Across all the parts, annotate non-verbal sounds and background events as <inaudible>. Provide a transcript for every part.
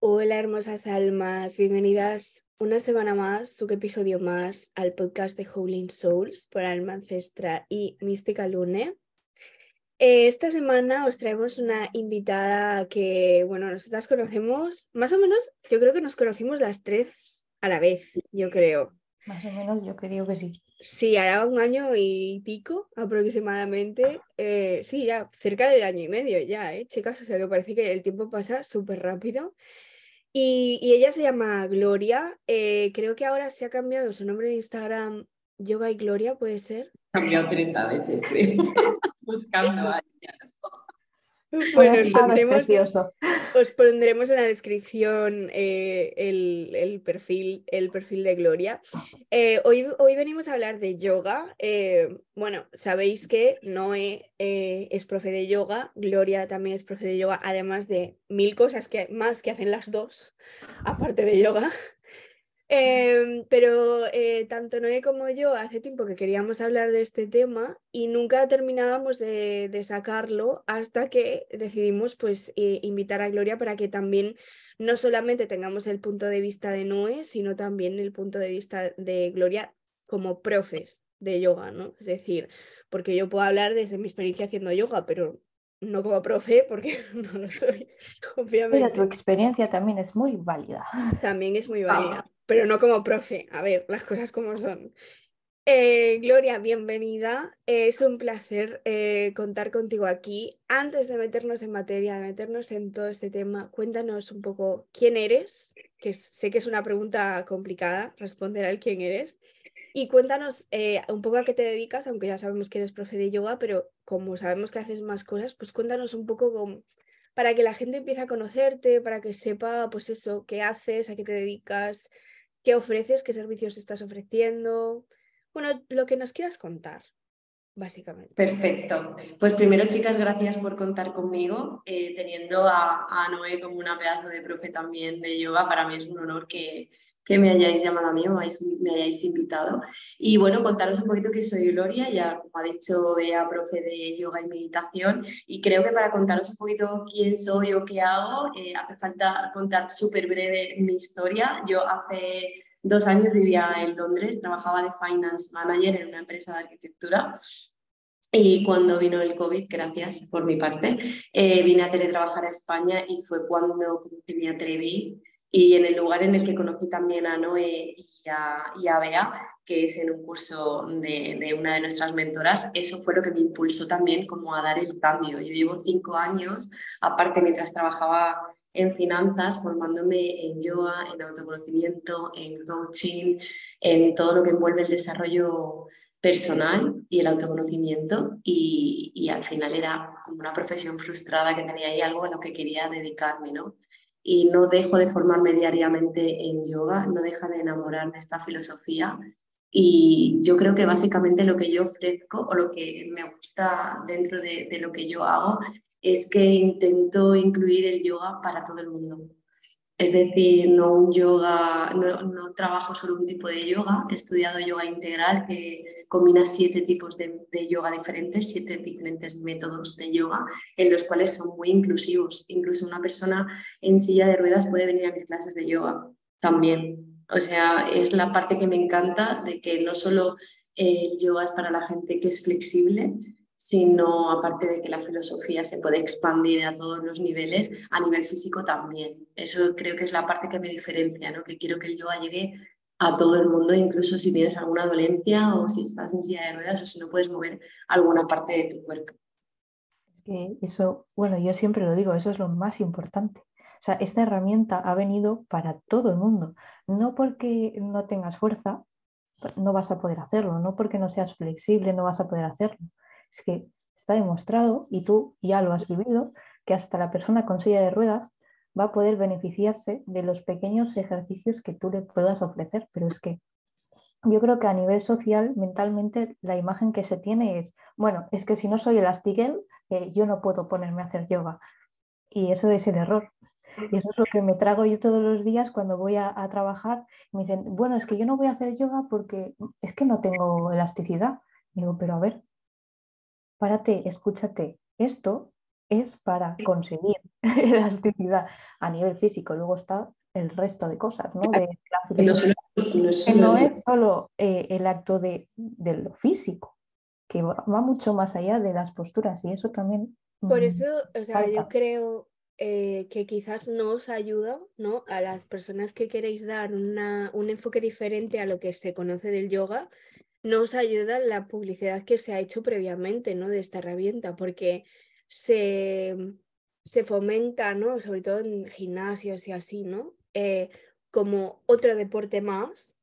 Hola hermosas almas, bienvenidas una semana más, un episodio más al podcast de Howling Souls por Alma Ancestra y Mística Lune. Eh, esta semana os traemos una invitada que, bueno, nosotras conocemos, más o menos, yo creo que nos conocimos las tres a la vez, yo creo. Más o menos, yo creo que sí. Sí, hará un año y pico aproximadamente. Eh, sí, ya cerca del año y medio ya, ¿eh, chicas? O sea que parece que el tiempo pasa súper rápido. Y, ella se llama Gloria. Eh, creo que ahora se ha cambiado su nombre de Instagram. Yoga y Gloria, ¿puede ser? Ha cambiado 30 veces, creo. <laughs> Buscando a Bueno, os pondremos, en la descripción eh, el, perfil, el perfil de Gloria. Eh, hoy, hoy venimos a hablar de yoga. Eh, bueno, sabéis que Noé es profe de yoga, Gloria también es profe de yoga, además de mil cosas que, más que hacen las dos, aparte de yoga. Em, pero eh, tanto Noé como yo hace tiempo que queríamos hablar de este tema y nunca terminábamos de, sacarlo hasta que decidimos pues eh, invitar a Gloria para que también no solamente tengamos el punto de vista de Noé, sino también el punto de vista de Gloria como profes de yoga, ¿no? Es decir, porque yo puedo hablar desde mi experiencia haciendo yoga, pero no como profe, porque <laughs> no lo soy, obviamente. Pero tu experiencia también es muy válida. También es muy válida pero no como profe. A ver, las cosas como son. Eh, Gloria, bienvenida. es un placer eh, contar contigo aquí. Antes de meternos en materia, de meternos en todo este tema, cuéntanos un poco quién eres, que sé que es una pregunta complicada responder al quién eres. Y cuéntanos eh, un poco a qué te dedicas, aunque ya sabemos que eres profe de yoga, pero como sabemos que haces más cosas, pues cuéntanos un poco para que la gente empiece a conocerte, para que sepa, pues eso, qué haces, a qué te dedicas, qué ofreces, qué servicios estás ofreciendo. Bueno, lo que nos quieras contar, básicamente. Perfecto. Pues primero, chicas, gracias por contar conmigo. Eh, teniendo a, Noé como una pedazo de profe también de yoga, para mí es un honor que, que me hayáis llamado a mí o me hayáis, invitado. Y bueno, contaros un poquito que soy Gloria, ya como ha dicho Bea, profe de yoga y meditación. Y creo que para contaros un poquito quién soy o qué hago, eh, hace falta contar súper breve mi historia. Yo hace dos años vivía en Londres, trabajaba de finance manager en una empresa de arquitectura y cuando vino el COVID, gracias por mi parte, eh, vine a teletrabajar a España y fue cuando me atreví y en el lugar en el que conocí también a Noé y a, y a Bea, que es en un curso de, de, una de nuestras mentoras, eso fue lo que me impulsó también como a dar el cambio. Yo llevo cinco años, aparte mientras trabajaba en finanzas, formándome en yoga, en autoconocimiento, en coaching, en todo lo que envuelve el desarrollo personal y el autoconocimiento y, al final era como una profesión frustrada que tenía ahí algo a lo que quería dedicarme, ¿no? Y no dejo de formarme diariamente en yoga, no deja de enamorarme esta filosofía y yo creo que básicamente lo que yo ofrezco o lo que me gusta dentro de, de lo que yo hago es que intento incluir el yoga para todo el mundo. Es decir, no un yoga, no, trabajo solo un tipo de yoga, he estudiado yoga integral que combina siete tipos de, yoga diferentes, siete diferentes métodos de yoga, en los cuales son muy inclusivos. Incluso una persona en silla de ruedas puede venir a mis clases de yoga también. O sea, es la parte que me encanta de que no solo el yoga es para la gente que es flexible, sino aparte de que la filosofía se puede expandir a todos los niveles, a nivel físico también. Eso creo que es la parte que me diferencia, ¿no? que quiero que el yoga llegue a todo el mundo, incluso si tienes alguna dolencia o si estás en silla de ruedas o si no puedes mover alguna parte de tu cuerpo. Es que eso, bueno, yo siempre lo digo, eso es lo más importante. O sea, esta herramienta ha venido para todo el mundo, no porque no tengas fuerza, no vas a poder hacerlo, no porque no seas flexible, no vas a poder hacerlo, es que está demostrado, y tú ya lo has vivido, que hasta la persona con silla de ruedas va a poder beneficiarse de los pequeños ejercicios que tú le puedas ofrecer, pero es que yo creo que a nivel social, mentalmente, la imagen que se tiene es, bueno, es que si no soy elastigel, eh, yo no puedo ponerme a hacer yoga. Y eso es el error. Y eso es lo que me trago yo todos los días cuando voy a, trabajar. Me dicen, bueno, es que yo no voy a hacer yoga porque es que no tengo elasticidad. Digo, pero a ver, párate, escúchate. Esto es para conseguir <laughs> elasticidad a nivel físico. Luego está el resto de cosas, ¿no? De <laughs> no, es solo eh, el acto de, lo físico, que va, mucho más allá de las posturas y eso también... Por mm, eso, o sea, yo creo eh, que quizás no os ayuda, ¿no? A las personas que queréis dar un enfoque diferente a lo que se conoce del yoga, no os ayuda la publicidad que se ha hecho previamente, ¿no? De esta herramienta, porque se, se fomenta, ¿no? Sobre todo en gimnasios y así, ¿no? Eh, como otro deporte más,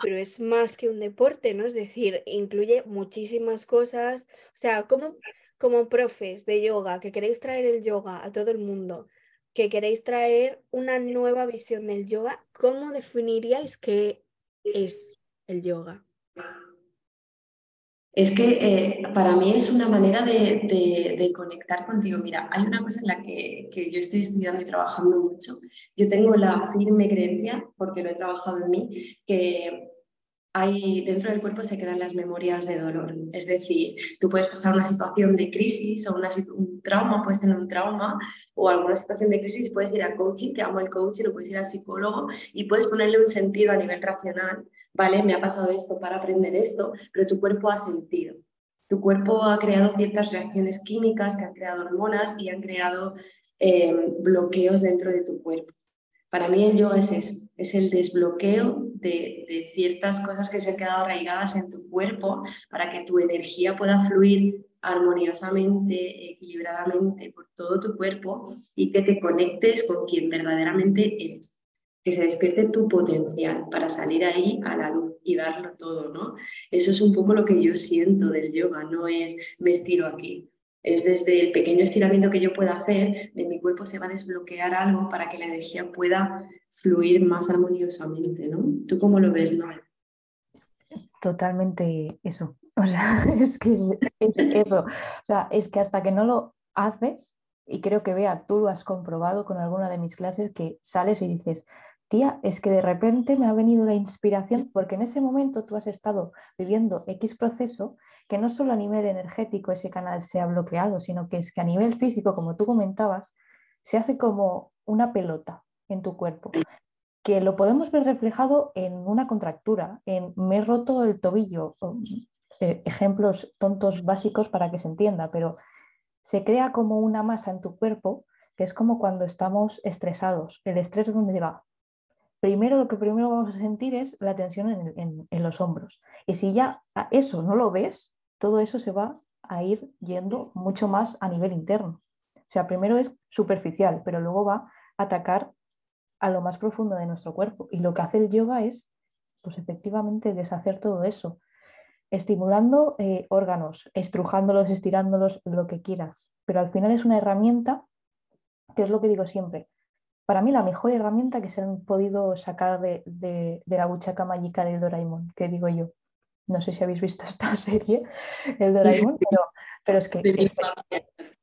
pero es más que un deporte, ¿no? Es decir, incluye muchísimas cosas. O sea, como, como profes de yoga, que queréis traer el yoga a todo el mundo, que queréis traer una nueva visión del yoga, ¿cómo definiríais qué es el yoga? Es que eh, para mí es una manera de, conectar contigo. Mira, hay una cosa en la que, yo estoy estudiando y trabajando mucho. Yo tengo la firme creencia, porque lo he trabajado en mí, que hay, dentro del cuerpo se quedan las memorias de dolor. Es decir, tú puedes pasar una situación de crisis o una, un trauma, puedes tener un trauma o alguna situación de crisis, puedes ir a coaching, que amo el coaching, o puedes ir al psicólogo y puedes ponerle un sentido a nivel racional ¿vale? Me ha pasado esto para aprender esto, pero tu cuerpo ha sentido. Tu cuerpo ha creado ciertas reacciones químicas que han creado hormonas y han creado eh, bloqueos dentro de tu cuerpo. Para mí el yoga es eso, es el desbloqueo de, de, ciertas cosas que se han quedado arraigadas en tu cuerpo para que tu energía pueda fluir armoniosamente, equilibradamente por todo tu cuerpo y que te conectes con quien verdaderamente eres que se despierte tu potencial para salir ahí a la luz y darlo todo, ¿no? Eso es un poco lo que yo siento del yoga, no es me estiro aquí. Es desde el pequeño estiramiento que yo pueda hacer, de mi cuerpo se va a desbloquear algo para que la energía pueda fluir más armoniosamente, ¿no? ¿Tú cómo lo ves, Noel? Totalmente eso. O sea, <laughs> es que es, eso. O sea, es que hasta que no lo haces, y creo que vea, tú lo has comprobado con alguna de mis clases, que sales y dices, tía, es que de repente me ha venido la inspiración porque en ese momento tú has estado viviendo X proceso que no solo a nivel energético ese canal se ha bloqueado, sino que es que a nivel físico, como tú comentabas, se hace como una pelota en tu cuerpo, que lo podemos ver reflejado en una contractura, en me he roto el tobillo, eh, ejemplos tontos básicos para que se entienda, pero se crea como una masa en tu cuerpo que es como cuando estamos estresados. El estrés, ¿dónde va? Primero lo que primero vamos a sentir es la tensión en, los hombros. Y si ya eso no lo ves, todo eso se va a ir yendo mucho más a nivel interno. O sea, primero es superficial, pero luego va a atacar a lo más profundo de nuestro cuerpo. Y lo que hace el yoga es, pues efectivamente, deshacer todo eso, estimulando eh, órganos, estrujándolos, estirándolos, lo que quieras. Pero al final es una herramienta, que es lo que digo siempre, para mí la mejor herramienta que se han podido sacar de, la buchaca mágica de Doraemon, que digo yo. No sé si habéis visto <laughs> esta serie, el Doraemon, pero, es que,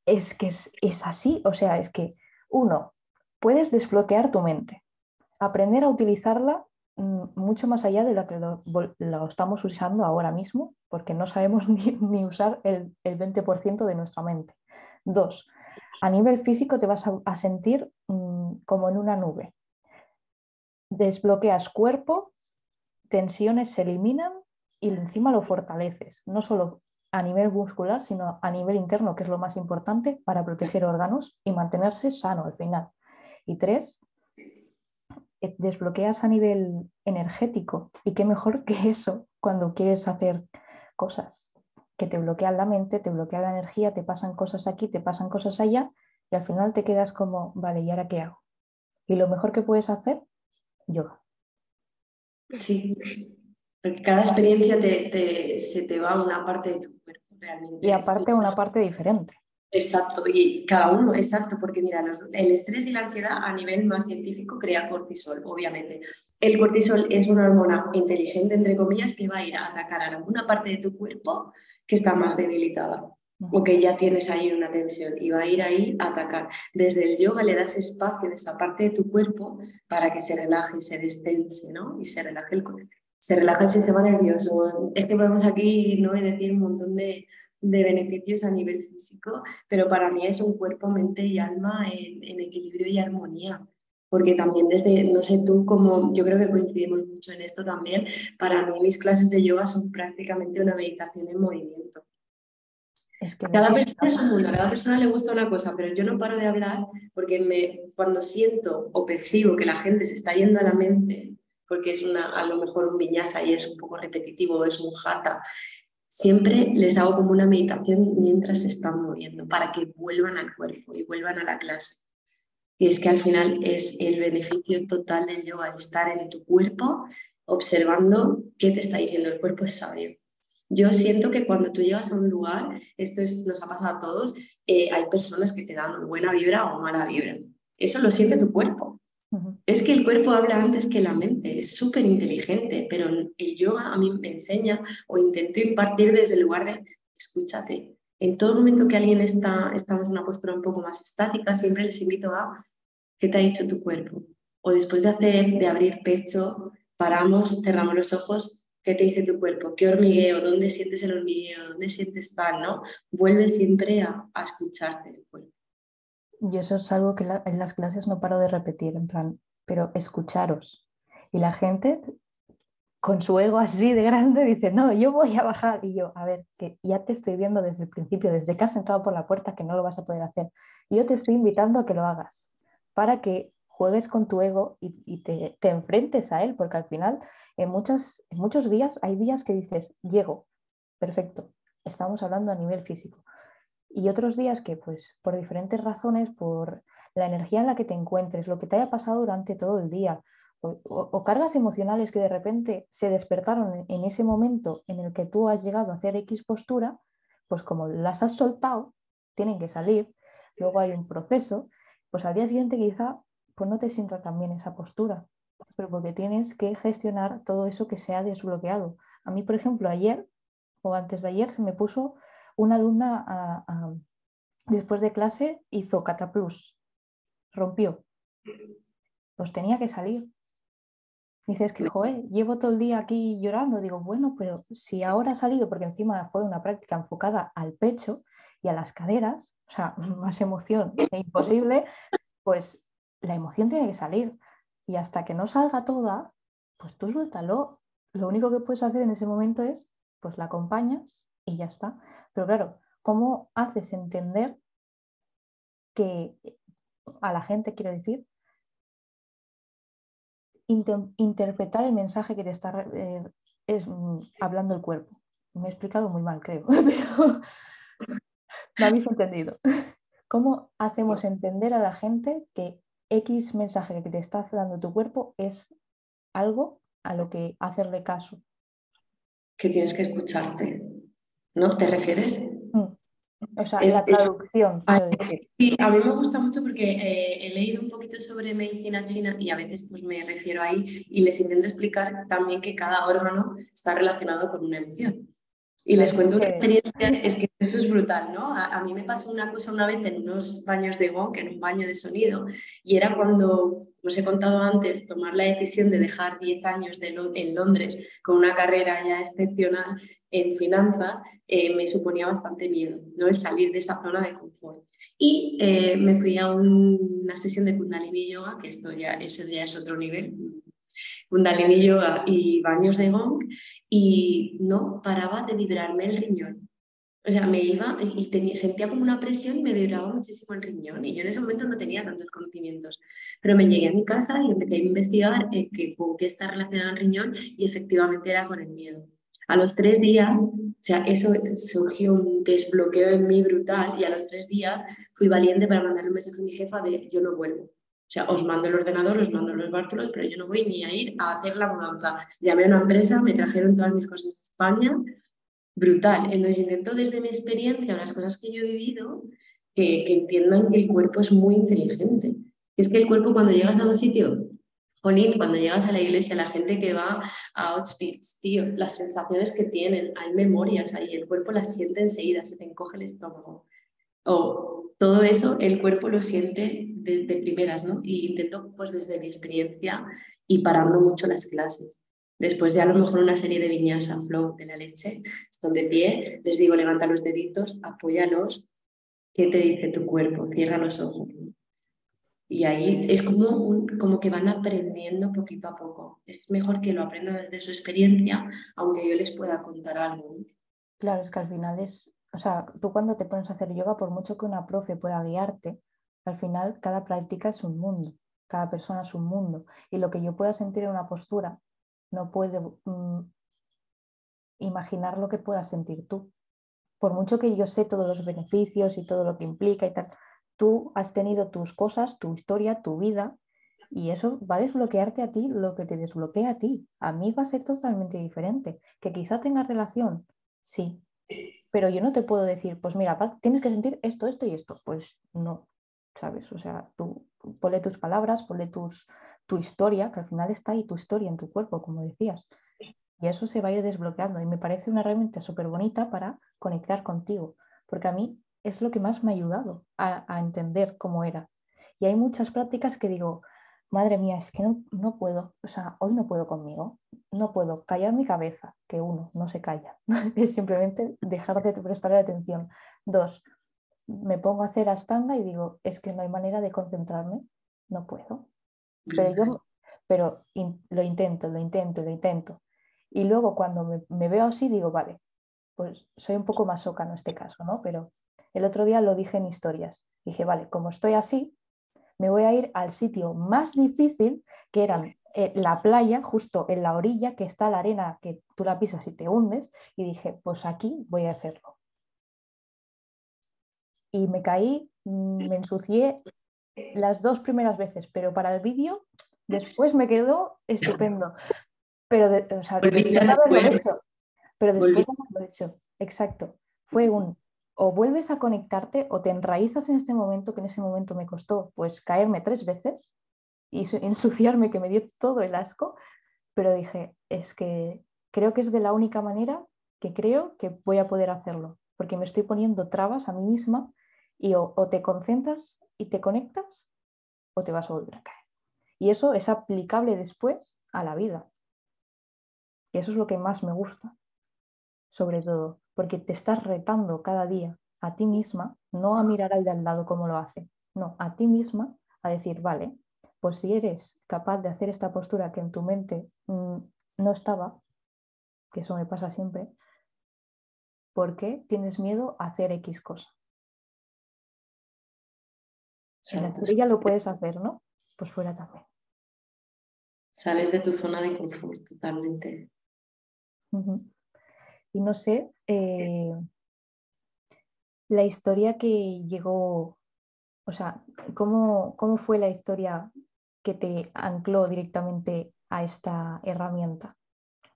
es, que es, así. O sea, es que, uno, puedes desbloquear tu mente, aprender a utilizarla mm, mucho más allá de lo que lo, estamos usando ahora mismo, porque no sabemos <laughs> ni, usar el, el 20% de nuestra mente. Dos, a nivel físico te vas a, sentir mm, como en una nube. Desbloqueas cuerpo, tensiones se eliminan y encima lo fortaleces, no solo a nivel muscular, sino a nivel interno, que es lo más importante para proteger órganos y mantenerse sano al final. Y tres, eh, desbloqueas a nivel energético. Y qué mejor que eso cuando quieres hacer cosas que te bloquean la mente, te bloquean la energía, te pasan cosas aquí, te pasan cosas allá y al final te quedas como, vale, ¿y ahora qué hago? Y lo mejor que puedes hacer, yoga. Sí, porque cada experiencia te, se te va a una parte de tu cuerpo realmente. Y aparte una parte diferente. Exacto, y cada uno, exacto, porque mira, el estrés y la ansiedad a nivel más científico crea cortisol, obviamente. El cortisol es una hormona inteligente, entre comillas, que va a ir a atacar a alguna parte de tu cuerpo que está más debilitada o que ya tienes ahí una tensión y va a ir ahí a atacar. Desde el yoga le das espacio en esa parte de tu cuerpo para que se relaje, se destense, ¿no? Y se relaje el, se relaja el sistema nervioso. Es que podemos aquí ¿no? decir un montón de, de beneficios a nivel físico, pero para mí es un cuerpo, mente y alma en, equilibrio y armonía. Porque también desde, no sé tú, como yo creo que coincidimos mucho en esto también, para mí mis clases de yoga son prácticamente una meditación en movimiento. Es que cada persona es un mundo, a cada persona le gusta una cosa, pero yo no paro de hablar porque me, cuando siento o percibo que la gente se está yendo a la mente, porque es una, a lo mejor un viñasa y es un poco repetitivo, es un jata, siempre les hago como una meditación mientras se están moviendo para que vuelvan al cuerpo y vuelvan a la clase. Y es que al final es el beneficio total del yoga, estar en tu cuerpo observando qué te está diciendo el cuerpo es sabio. Yo siento que cuando tú llegas a un lugar, esto nos ha pasado a todos, eh, hay personas que te dan buena vibra o mala vibra. Eso lo siente tu cuerpo. Es que el cuerpo habla antes que la mente, es súper inteligente, pero el yoga a mí me enseña o intento impartir desde el lugar de escúchate. En todo momento que alguien está, estamos en una postura un poco más estática, siempre les invito a ¿qué te ha dicho tu cuerpo? O después de hacer, de abrir pecho, paramos, cerramos los ojos, ¿qué te dice tu cuerpo? ¿Qué hormigueo? ¿Dónde sientes el hormigueo? ¿Dónde sientes tal? ¿no? Vuelve siempre a, escucharte. Y eso es algo que en las clases no paro de repetir, en plan, pero escucharos. Y la gente con su ego así de grande dice, no, yo voy a bajar. Y yo, a ver, que ya te estoy viendo desde el principio, desde que has entrado por la puerta, que no lo vas a poder hacer. Y yo te estoy invitando a que lo hagas, para que juegues con tu ego y, te, te, enfrentes a él, porque al final en, muchos días hay días que dices, llego, perfecto, estamos hablando a nivel físico y otros días que pues por diferentes razones, por la energía en la que te encuentres, lo que te haya pasado durante todo el día o, cargas emocionales que de repente se despertaron en, ese momento en el que tú has llegado a hacer X postura, pues como las has soltado, tienen que salir, luego hay un proceso, pues al día siguiente quizá pues no te sienta tan bien esa postura, pero porque tienes que gestionar todo eso que se ha desbloqueado. A mí, por ejemplo, ayer o antes de ayer se me puso una alumna después de clase hizo cataplus, rompió. Pues tenía que salir. Dices que, joder, llevo todo el día aquí llorando. Digo, bueno, pero si ahora ha salido, porque encima fue una práctica enfocada al pecho y a las caderas, o sea, <laughs> más emoción es imposible, pues la emoción tiene que salir. Y hasta que no salga toda, pues tú suéltalo. Lo único que puedes hacer en ese momento es, pues la acompañas y ya está. Pero claro, ¿cómo haces entender que a la gente, quiero decir, interpretar el mensaje que te está eh, es, mm, hablando el cuerpo? Me he explicado muy mal, creo, <laughs> pero me habéis entendido. ¿Cómo hacemos entender a la gente que X mensaje que te está dando tu cuerpo es algo a lo que hacerle caso? Que tienes que escucharte. ¿no? ¿Te refieres? Mm. O sea, la traducción. Sí, a mí me gusta mucho porque eh, he leído un poquito sobre medicina china y a veces pues me refiero ahí y les intento explicar también que cada órgano está relacionado con una emoción. Y les cuento una experiencia, es que eso es brutal, ¿no? A, mí me pasó una cosa una vez en unos baños de gong, en un baño de sonido, y era cuando, os he contado antes, tomar la decisión de dejar 10 años de en Londres con una carrera ya excepcional en finanzas, eh, me suponía bastante miedo, ¿no? El salir de esa zona de confort. Y eh, me fui a una sesión de Kundalini Yoga, que esto ya, eso ya es otro nivel, Kundalini Yoga y baños de gong, y no paraba de vibrarme el riñón. O sea, me iba y tenía, sentía como una presión y me vibraba muchísimo el riñón. Y yo en ese momento no tenía tantos conocimientos. Pero me llegué a mi casa y empecé a investigar eh, que, con qué está relacionado el riñón y efectivamente era con el miedo. A los tres días, o sea, eso surgió un desbloqueo en mí brutal y a los tres días fui valiente para mandarle un mensaje a mi jefa de yo no vuelvo. O sea, os mando el ordenador, os mando los bártulos, pero yo no voy ni a ir a hacer la mudanza. Llamé a una empresa, me trajeron todas mis cosas de España, brutal. Entonces intento desde mi experiencia, las cosas que yo he vivido, que, que entiendan que el cuerpo es muy inteligente. Es que el cuerpo cuando llegas a un sitio Jolín, cuando llegas a la iglesia, la gente que va a Auschwitz, tío, las sensaciones que tienen, hay memorias ahí, el cuerpo las siente enseguida, se te encoge el estómago. O todo eso, el cuerpo lo siente de, primeras, ¿no? Y intento, pues desde mi experiencia, y parando mucho las clases. Después de a lo mejor una serie de viñas flow de la leche, están de pie, les digo, levanta los deditos, apóyalos, ¿qué te dice tu cuerpo? Cierra los ojos. Y ahí es como, como que van aprendiendo poquito a poco. Es mejor que lo aprendan desde su experiencia, aunque yo les pueda contar algo. Claro, es que al final es, o sea, tú cuando te pones a hacer yoga, por mucho que una profe pueda guiarte, al final cada práctica es un mundo, cada persona es un mundo. Y lo que yo pueda sentir en una postura, no puedo mm, imaginar lo que puedas sentir tú. Por mucho que yo sé todos los beneficios y todo lo que implica y tal, tú has tenido tus cosas, tu historia, tu vida, y eso va a desbloquearte a ti lo que te desbloquea a ti. A mí va a ser totalmente diferente. Que quizá tenga relación, sí, pero yo no te puedo decir, pues mira, tienes que sentir esto, esto y esto. Pues no, ¿sabes? O sea, tú ponle tus palabras, ponle tus, tu historia, que al final está ahí tu historia en tu cuerpo, como decías. Y eso se va a ir desbloqueando. Y me parece una herramienta súper bonita para conectar contigo. Porque a mí es lo que más me ha ayudado a, entender cómo era. Y hay muchas prácticas que digo, madre mía, es que no, puedo, o sea, hoy no puedo conmigo, no puedo callar mi cabeza, que uno, no se calla, <laughs> es simplemente dejar de prestarle atención. Dos, me pongo a hacer astanga y digo, es que no hay manera de concentrarme, no puedo. Pero yo, pero lo intento, lo intento, lo intento. Y luego cuando me, me, veo así digo, vale, pues soy un poco más oca en este caso, ¿no? Pero el otro día lo dije en historias. Dije, vale, como estoy así, me voy a ir al sitio más difícil, que era eh, la playa, justo en la orilla, que está la arena que tú la pisas y te hundes. Y dije, pues aquí voy a hacerlo. Y me caí, mm, me ensucié las dos primeras veces, pero para el vídeo después me quedó estupendo. Pero, o sea, después de haberlo hecho. Pero después de haberlo hecho, exacto. Fue un o vuelves a conectarte o te enraizas en este momento que en ese momento me costó pues caerme tres veces y ensuciarme que me dio todo el asco, pero dije, es que creo que es de la única manera que creo que voy a poder hacerlo, porque me estoy poniendo trabas a mí misma y o, o te concentras y te conectas o te vas a volver a caer. Y eso es aplicable después a la vida. Y eso es lo que más me gusta, sobre todo porque te estás retando cada día a ti misma, no a mirar al de al lado cómo lo hace, no, a ti misma a decir, vale, pues si eres capaz de hacer esta postura que en tu mente mm, no estaba, que eso me pasa siempre, ¿por qué tienes miedo a hacer X cosa? Si en la teoría lo puedes hacer, ¿no? Pues fuera también. Sales de tu zona de confort totalmente. Y no sé, eh, la historia que llegó, o sea, ¿cómo, ¿cómo fue la historia que te ancló directamente a esta herramienta?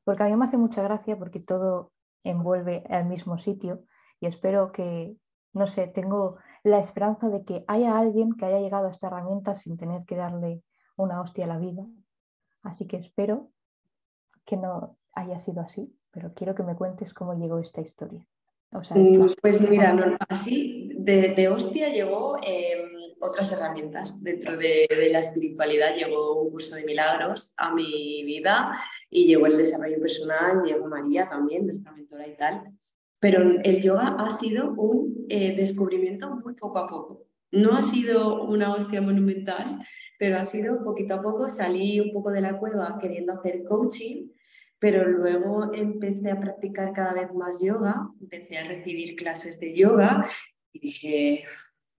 Porque a mí me hace mucha gracia porque todo envuelve al mismo sitio y espero que, no sé, tengo la esperanza de que haya alguien que haya llegado a esta herramienta sin tener que darle una hostia a la vida. Así que espero que no haya sido así pero quiero que me cuentes cómo llegó esta historia. Mm, pues mira, así de, hostia llegó em, otras herramientas. Dentro de, la espiritualidad llegó un curso de milagros a mi vida y llegó el desarrollo personal, llegó María también, nuestra mentora y tal. Pero el yoga ha sido un eh, descubrimiento muy poco a poco. No ha sido una hostia monumental, pero ha sido poquito a poco. Salí un poco de la cueva queriendo hacer coaching pero luego empecé a practicar cada vez más yoga, empecé a recibir clases de yoga y dije,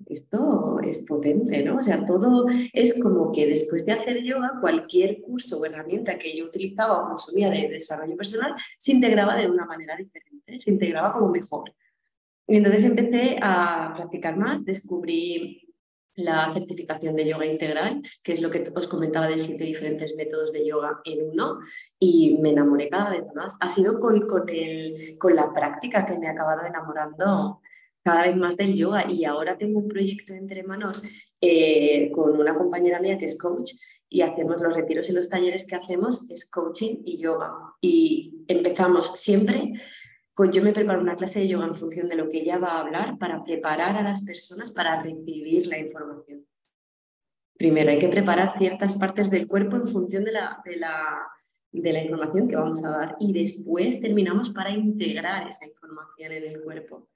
esto es potente, ¿no? O sea, todo es como que después de hacer yoga, cualquier curso o herramienta que yo utilizaba o consumía de desarrollo personal se integraba de una manera diferente, se integraba como mejor. Y entonces empecé a practicar más, descubrí la certificación de yoga integral, que es lo que os comentaba de siete diferentes métodos de yoga en uno, y me enamoré cada vez más. Ha sido con, con, el, con la práctica que me ha acabado enamorando cada vez más del yoga y ahora tengo un proyecto entre manos eh, con una compañera mía que es coach y hacemos los retiros y los talleres que hacemos es coaching y yoga y empezamos siempre yo me preparo una clase de yoga en función de lo que ella va a hablar para preparar a las personas para recibir la información. Primero hay que preparar ciertas partes del cuerpo en función de la, de la, de la información que vamos a dar y después terminamos para integrar esa información en el cuerpo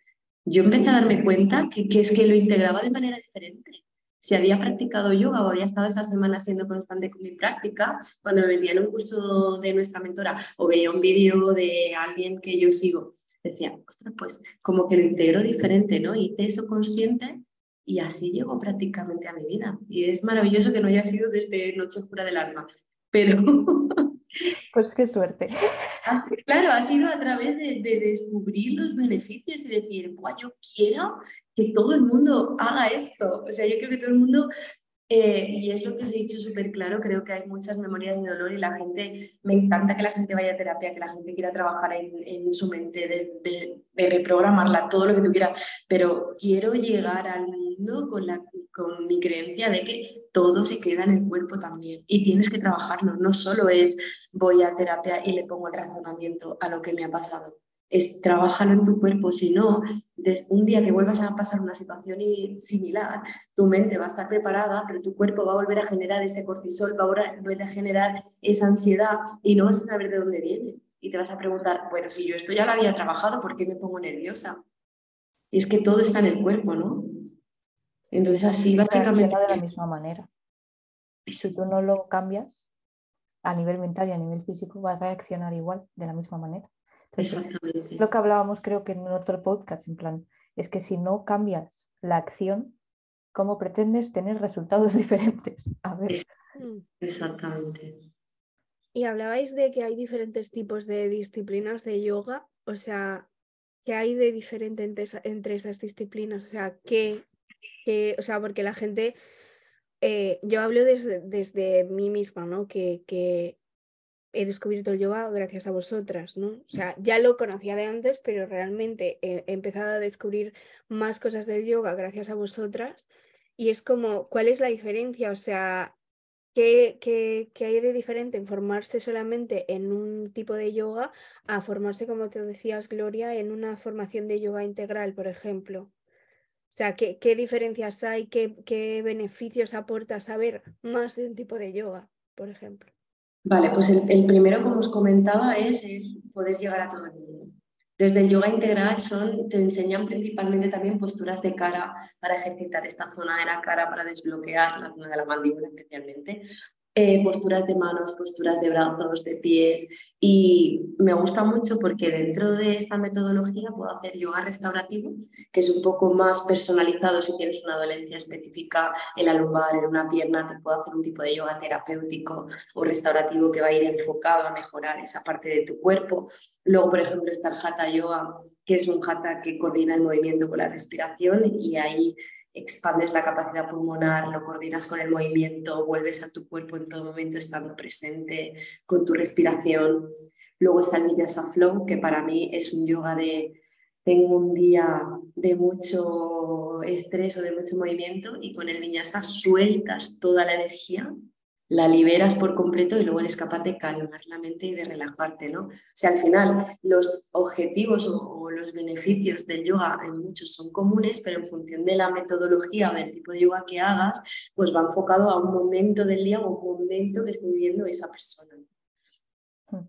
yo empecé a darme cuenta que, es que lo integraba de manera diferente. Si había practicado yoga o había estado esa semana siendo constante con mi práctica, cuando me en un curso de nuestra mentora o veía un vídeo de alguien que yo sigo, decía, ostras, pues como que lo integro diferente, ¿no? Hice eso consciente y así llegó prácticamente a mi vida. Y es maravilloso que no haya sido desde Noche Oscura del Alma, pero <laughs> Pues qué suerte. claro, ha sido a través de, descubrir los beneficios y decir, yo quiero que todo el mundo haga esto. O sea, yo creo que todo el mundo eh, y es lo que os he dicho súper claro, creo que hay muchas memorias de dolor y la gente, me encanta que la gente vaya a terapia, que la gente quiera trabajar en, su mente, de, reprogramarla, todo lo que tú quieras, pero quiero llegar al mundo con, la, con mi creencia de que todo se queda en el cuerpo también y tienes que trabajarlo, no solo es voy a terapia y le pongo el razonamiento a lo que me ha pasado es trabajarlo en tu cuerpo, si no, un día que vuelvas a pasar una situación similar, tu mente va a estar preparada, pero tu cuerpo va a volver a generar ese cortisol, va a volver a generar esa ansiedad y no vas a saber de dónde viene. Y te vas a preguntar, bueno, si yo esto ya lo había trabajado, ¿por qué me pongo nerviosa? Y es que todo está en el cuerpo, ¿no? Entonces así básicamente... De la misma manera. Si tú no lo cambias, a nivel mental y a nivel físico, vas a reaccionar igual, de la misma manera. Exactamente. Lo que hablábamos creo que en otro podcast, en plan, es que si no cambias la acción, ¿cómo pretendes tener resultados <laughs> diferentes? A ver. Mm. Exactamente. Y hablabais de que hay diferentes tipos de disciplinas de yoga, o sea, ¿qué hay de diferente entre, esas disciplinas? O sea, ¿qué, o sea, porque la gente, eh, yo hablo desde, desde mí misma, ¿no? Que, que he descubierto el yoga gracias a vosotras, ¿no? O sea, ya lo conocía de antes, pero realmente he, empezado a descubrir más cosas del yoga gracias a vosotras. Y es como, ¿cuál es la diferencia? O sea, ¿qué, qué, qué hay de diferente en formarse solamente en un tipo de yoga a formarse, como te decías, Gloria, en una formación de yoga integral, por ejemplo? O sea, ¿qué, qué diferencias hay? ¿Qué, ¿Qué beneficios aporta saber más de un tipo de yoga, por ejemplo? Vale, pues el, primero, como os comentaba, es el poder llegar a todo el mundo. Desde el yoga integral son, te enseñan principalmente también posturas de cara para ejercitar esta zona de la cara, para desbloquear la zona de la mandíbula especialmente. Eh, posturas de manos, posturas de brazos, de pies y me gusta mucho porque dentro de esta metodología puedo hacer yoga restaurativo, que es un poco más personalizado si tienes una dolencia específica en la lumbar, en una pierna, te puedo hacer un tipo de yoga terapéutico o restaurativo que va a ir enfocado a mejorar esa parte de tu cuerpo. Luego, por ejemplo, está el Yoga, que es un Hatha que coordina el movimiento con la respiración y ahí expandes la capacidad pulmonar, lo coordinas con el movimiento, vuelves a tu cuerpo en todo momento estando presente con tu respiración. Luego está el Vinyasa Flow, que para mí es un yoga de tengo un día de mucho estrés o de mucho movimiento y con el Vinyasa sueltas toda la energía la liberas por completo y luego eres capaz de calmar la mente y de relajarte, ¿no? O sea, al final los objetivos o, los beneficios del yoga en muchos son comunes, pero en función de la metodología o del tipo de yoga que hagas, pues va enfocado a un momento del día o un momento que esté viviendo esa persona. Hmm.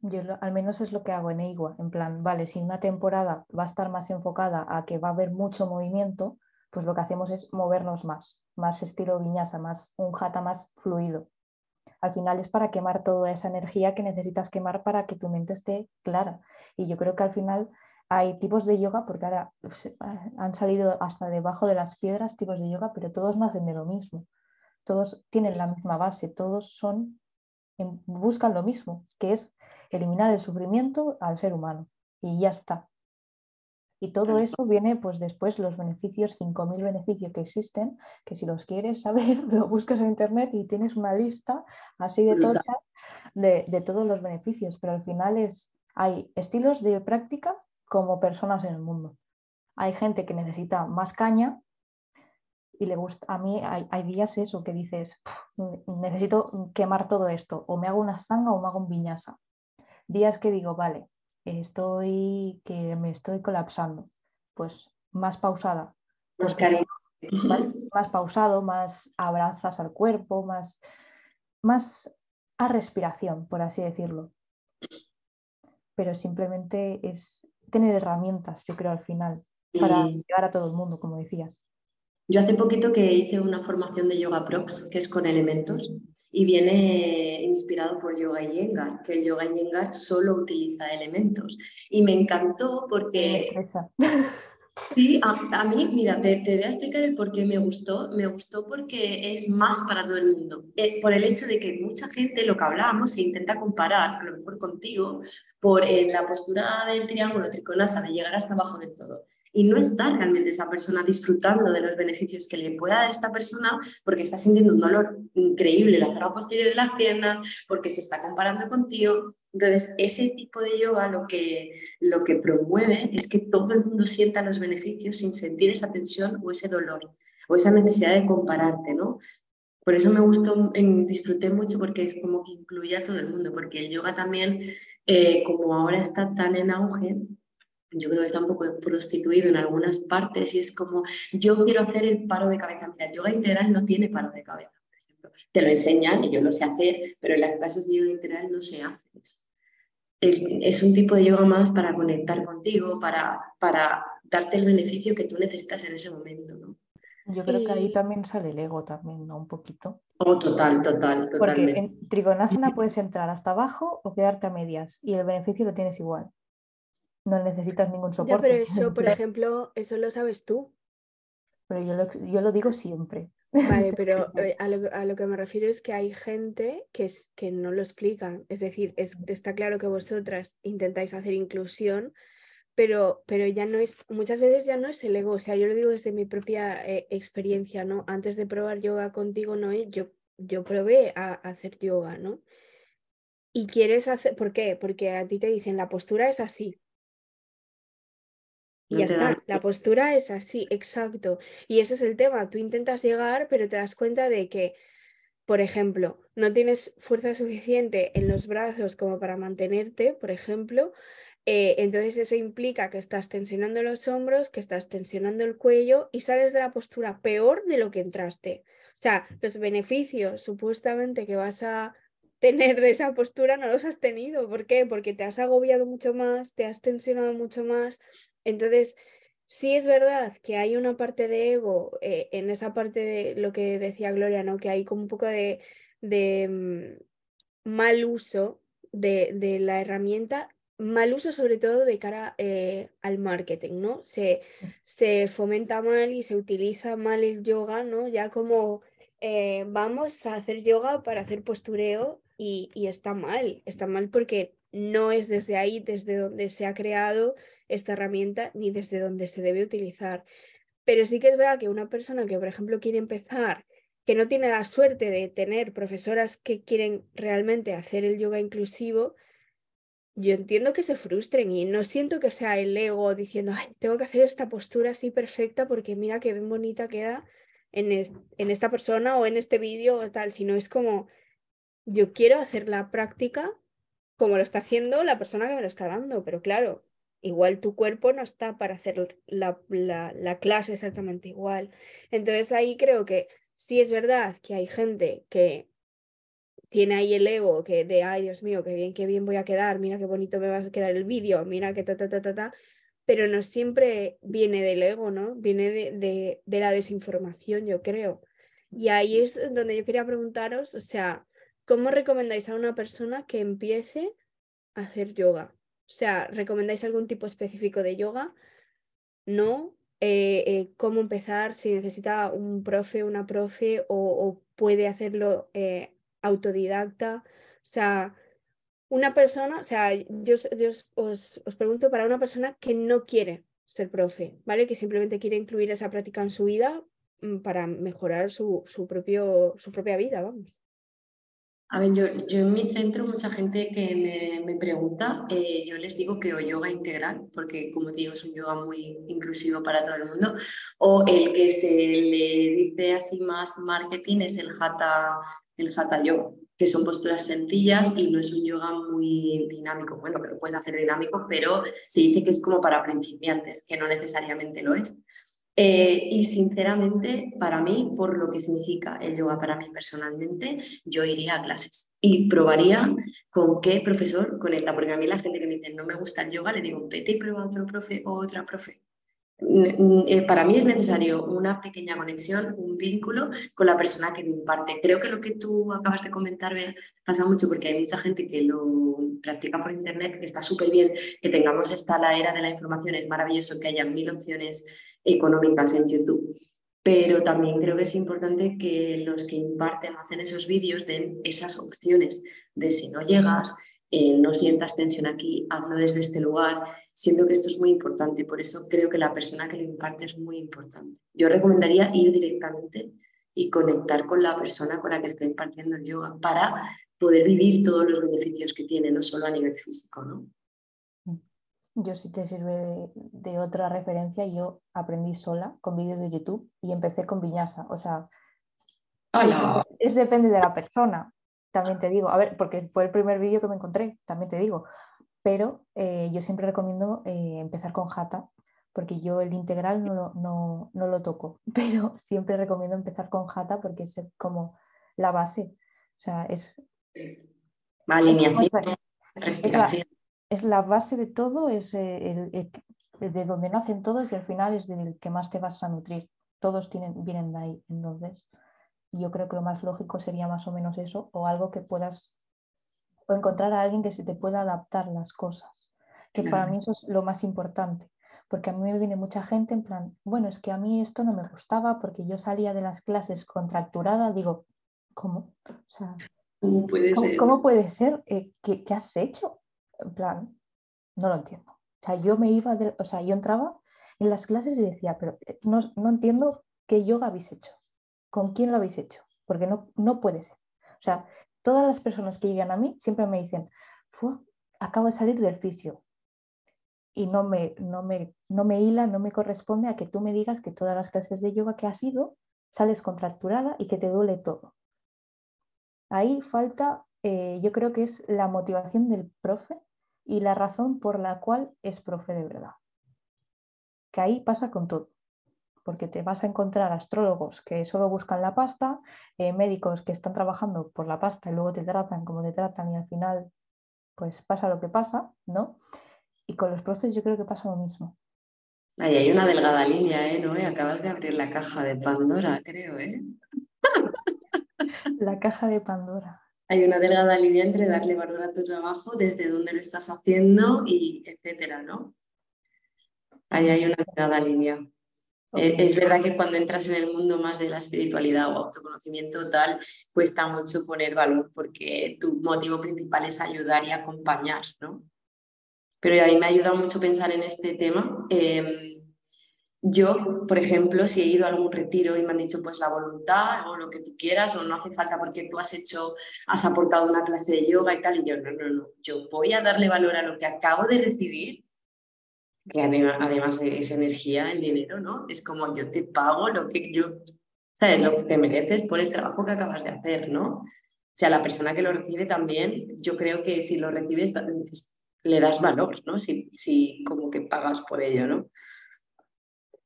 Yo al menos es lo que hago en EIGUA, en plan, vale, si una temporada va a estar más enfocada a que va a haber mucho movimiento, pues lo que hacemos es movernos más, más estilo viñasa, más un jata más fluido. Al final es para quemar toda esa energía que necesitas quemar para que tu mente esté clara. Y yo creo que al final hay tipos de yoga, porque ahora pues, han salido hasta debajo de las piedras tipos de yoga, pero todos nacen de lo mismo. Todos tienen la misma base, todos son, buscan lo mismo, que es eliminar el sufrimiento al ser humano. Y ya está. Y todo eso viene pues después los beneficios, 5.000 beneficios que existen, que si los quieres saber, <laughs> lo buscas en internet y tienes una lista así de todas de, de, todos los beneficios, pero al final es, hay estilos de práctica como personas en el mundo. Hay gente que necesita más caña y le gusta, a mí hay, días eso que dices, necesito quemar todo esto, o me hago una sanga o me hago un viñasa. Días que digo, vale, estoy, que me estoy colapsando, pues más pausada. Más cariño. Más, pausado, más abrazas al cuerpo, más, más a respiración, por así decirlo. Pero simplemente es tener herramientas, yo creo, al final, para llegar a todo el mundo, como decías. Yo hace poquito que hice una formación de Yoga Prox, que es con elementos, y viene inspirado por Yoga Iyengar, que el Yoga Iyengar solo utiliza elementos. Y me encantó porque... <laughs> Sí, a, mí, mira, te, voy a explicar el por qué me gustó. Me gustó porque es más para todo el mundo. Eh, por el hecho de que mucha gente, lo que hablábamos, se intenta comparar, a lo mejor contigo, por eh, la postura del triángulo triconasa, de llegar hasta abajo del todo y no está realmente esa persona disfrutando de los beneficios que le pueda dar esta persona porque está sintiendo un dolor increíble la zona posterior de las piernas, porque se está comparando contigo. Entonces, ese tipo de yoga lo que, lo que promueve es que todo el mundo sienta los beneficios sin sentir esa tensión o ese dolor o esa necesidad de compararte, ¿no? Por eso me gustó, disfruté mucho porque es como que incluye a todo el mundo, porque el yoga también, eh, como ahora está tan en auge, yo creo que está un poco prostituido en algunas partes y es como, yo quiero hacer el paro de cabeza. Mira, el yoga integral no tiene paro de cabeza, por ejemplo. Te lo enseñan y yo lo sé hacer, pero en las clases de yoga integral no se hace eso. es un tipo de yoga más para conectar contigo, para, para darte el beneficio que tú necesitas en ese momento, ¿no? Yo creo que ahí también sale el ego también, ¿no? Un poquito. Oh, total, total, totalmente. Porque en Trigonasana <laughs> puedes entrar hasta abajo o quedarte a medias y el beneficio lo tienes igual no necesitas ningún soporte. Ya, pero <laughs> eso, por ejemplo, eso lo sabes tú. Pero yo lo, yo lo digo siempre. Vale, <laughs> pero eh, a lo, a lo, que me refiero es que hay gente que, es, que no lo explican. Es decir, es, está claro que vosotras intentáis hacer inclusión, pero, pero ya no es, muchas veces ya no es el ego. O sea, yo lo digo desde mi propia eh, experiencia, ¿no? Antes de probar yoga contigo, ¿no? Yo, yo probé a, a hacer yoga, ¿no? Y quieres hacer, ¿por qué? Porque a ti te dicen la postura es así, y ya está, la postura es así, exacto. Y ese es el tema, tú intentas llegar, pero te das cuenta de que, por ejemplo, no tienes fuerza suficiente en los brazos como para mantenerte, por ejemplo, eh, entonces eso implica que estás tensionando los hombros, que estás tensionando el cuello y sales de la postura peor de lo que entraste. O sea, los beneficios supuestamente que vas a tener de esa postura no los has tenido. ¿Por qué? Porque te has agobiado mucho más, te has tensionado mucho más. Entonces, sí es verdad que hay una parte de ego eh, en esa parte de lo que decía Gloria, ¿no? Que hay como un poco de, de mm, mal uso de, de, la herramienta, mal uso sobre todo de cara eh, al marketing, ¿no? Se, se fomenta mal y se utiliza mal el yoga, ¿no? Ya como eh, vamos a hacer yoga para hacer postureo y, está mal, está mal porque no es desde ahí, desde donde se ha creado esta herramienta, ni desde donde se debe utilizar. Pero sí que es verdad que una persona que, por ejemplo, quiere empezar, que no tiene la suerte de tener profesoras que quieren realmente hacer el yoga inclusivo, yo entiendo que se frustren y no siento que sea el ego diciendo, Ay, tengo que hacer esta postura así perfecta porque mira qué bien bonita queda en, en esta persona o en este vídeo o tal, sino es como, yo quiero hacer la práctica como lo está haciendo la persona que me lo está dando, pero claro, igual tu cuerpo no está para hacer la, la, clase exactamente igual. Entonces ahí creo que sí es verdad que hay gente que tiene ahí el ego que de, ay Dios mío, qué bien, qué bien voy a quedar, mira qué bonito me va a quedar el vídeo, mira que ta, ta, ta, ta, ta, pero no siempre viene del ego, ¿no? Viene de, de, de la desinformación, yo creo. Y ahí es donde yo quería preguntaros, o sea, ¿Cómo recomendáis a una persona que empiece a hacer yoga? O sea, ¿recomendáis algún tipo específico de yoga? ¿No? Eh, eh, ¿Cómo empezar? Si necesita un profe, una profe o, puede hacerlo eh, autodidacta. O sea, una persona, o sea, yo, os, os, pregunto para una persona que no quiere ser profe, ¿vale? Que simplemente quiere incluir esa práctica en su vida mm, para mejorar su, su, propio, su propia vida, vamos. A ver, yo, yo en mi centro, mucha gente que me, pregunta, eh, yo les digo que o yoga integral, porque como te digo, es un yoga muy inclusivo para todo el mundo, o el que se le dice así más marketing es el hatha, el hatha yoga, que son posturas sencillas y no es un yoga muy dinámico. Bueno, que lo puedes hacer dinámico, pero se dice que es como para principiantes, que no necesariamente lo es. Eh, y sinceramente, para mí, por lo que significa el yoga para mí personalmente, yo iría a clases y probaría con qué profesor conecta, porque a mí la gente que me dice no me gusta el yoga, le digo, vete y prueba otro profe o otra profe. Eh, para mí es necesario una pequeña conexión, un vínculo con la persona que me imparte. Creo que lo que tú acabas de comentar pasa mucho porque hay mucha gente que lo practica por internet, está súper bien, que tengamos esta la era de la información, es maravilloso que haya mil opciones económicas en YouTube. Pero también creo que es importante que los que imparten o hacen esos vídeos den esas opciones de si no llegas, eh, no sientas tensión aquí, hazlo desde este lugar. Siento que esto es muy importante, por eso creo que la persona que lo imparte es muy importante. Yo recomendaría ir directamente y conectar con la persona con la que está impartiendo el yoga para poder vivir todos los beneficios que tiene, no solo a nivel físico. ¿no? Yo si te sirve de, otra referencia, yo aprendí sola con vídeos de YouTube y empecé con viñasa. O sea, es depende de la persona también te digo, a ver, porque fue el primer vídeo que me encontré, también te digo, pero eh, yo siempre recomiendo eh, empezar con Jata, porque yo el integral no lo, no, no lo, toco, <laughs> pero siempre recomiendo empezar con Jata porque es como la base, o sea, es... Alineación, respiración. Es la, base de todo, es eh, el, de donde nacen todos y al final es del que más te vas a nutrir. Todos tienen, vienen de ahí, entonces yo creo que lo más lógico sería más o menos eso, o algo que puedas, o encontrar a alguien que se te pueda adaptar las cosas, que para mí eso es lo más importante, porque a mí me viene mucha gente en plan, bueno, es que a mí esto no me gustaba porque yo salía de las clases contracturada, digo, ¿cómo? O sea, ¿cómo puede ser? ¿cómo puede ser? Eh, ¿qué, has hecho? En plan, no lo entiendo. O sea, yo me iba, o sea, yo entraba en las clases y decía, pero eh, no, no entiendo qué yoga habéis hecho. ¿con quién lo habéis hecho? Porque no, no puede ser. O sea, todas las personas que llegan a mí siempre me dicen, acabo de salir del fisio. Y no me, no, me, no me hila, no me corresponde a que tú me digas que todas las clases de yoga que has ido sales contracturada y que te duele todo. Ahí falta, eh, yo creo que es la motivación del profe y la razón por la cual es profe de verdad. Que ahí pasa con todo porque te vas a encontrar astrólogos que solo buscan la pasta, eh, médicos que están trabajando por la pasta y luego te tratan como te tratan y al final pues pasa lo que pasa, ¿no? Y con los profes yo creo que pasa lo mismo. Ahí hay una delgada línea, ¿eh? ¿No? acabas de abrir la caja de Pandora, creo, ¿eh? La caja de Pandora. Hay una delgada línea entre darle valor a tu trabajo, desde dónde lo estás haciendo y etcétera, ¿no? Ahí hay una delgada línea. Eh, es verdad que cuando entras en el mundo más de la espiritualidad o autoconocimiento tal, cuesta mucho poner valor porque tu motivo principal es ayudar y acompañar, ¿no? Pero a mí me ha ayudado mucho pensar en este tema. Em, yo, por ejemplo, si he ido a algún retiro y me han dicho pues la voluntad o lo que tú quieras o no hace falta porque tú has hecho, has aportado una clase de yoga y tal, y yo no, no, no, yo voy a darle valor a lo que acabo de recibir que además, es energía, el dinero, ¿no? Es como yo te pago lo que yo, ¿sabes? Lo que te mereces por el trabajo que acabas de hacer, ¿no? O sea, la persona que lo recibe también, yo creo que si lo recibes, le das valor, ¿no? Si, si como que pagas por ello, ¿no?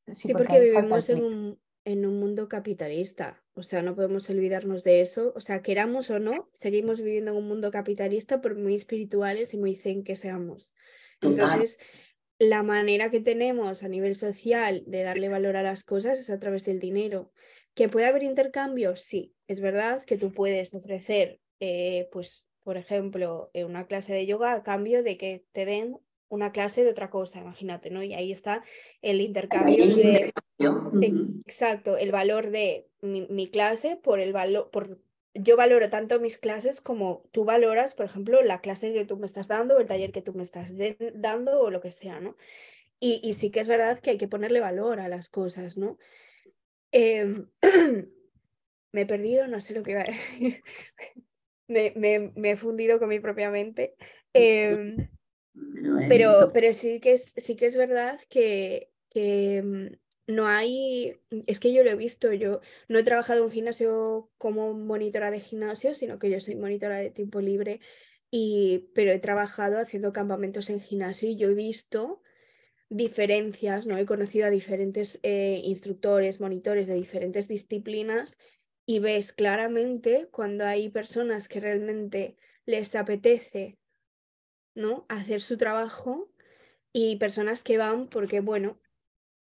Sí, porque, vivimos en un, en un mundo capitalista, o sea, no podemos olvidarnos de eso, o sea, queramos o no, seguimos viviendo en un mundo capitalista por muy espirituales y muy zen que seamos. Entonces, la manera que tenemos a nivel social de darle valor a las cosas es a través del dinero. ¿Que puede haber intercambio? Sí, es verdad que tú puedes ofrecer, eh, pues, por ejemplo, eh, una clase de yoga a cambio de que te den una clase de otra cosa, imagínate, ¿no? Y ahí está el intercambio de... Exacto, el valor de mi, mi, clase por el valor, por yo valoro tanto mis clases como tú valoras, por ejemplo, la clase que tú me estás dando o el taller que tú me estás dando o lo que sea, ¿no? Y, sí que es verdad que hay que ponerle valor a las cosas, ¿no? Em, <clears throat> me he perdido, no sé lo que iba a decir. <laughs> me, he fundido con mi propia mente. Pero, pero sí, que es, sí que es verdad que, que mm, no hay, es que yo lo he visto, yo no he trabajado en un gimnasio como monitora de gimnasio, sino que yo soy monitora de tiempo libre, y, pero he trabajado haciendo campamentos en gimnasio y yo he visto diferencias, ¿no? He conocido a diferentes eh, instructores, monitores de diferentes disciplinas y ves claramente cuando hay personas que realmente les apetece ¿no? hacer su trabajo y personas que van porque, bueno,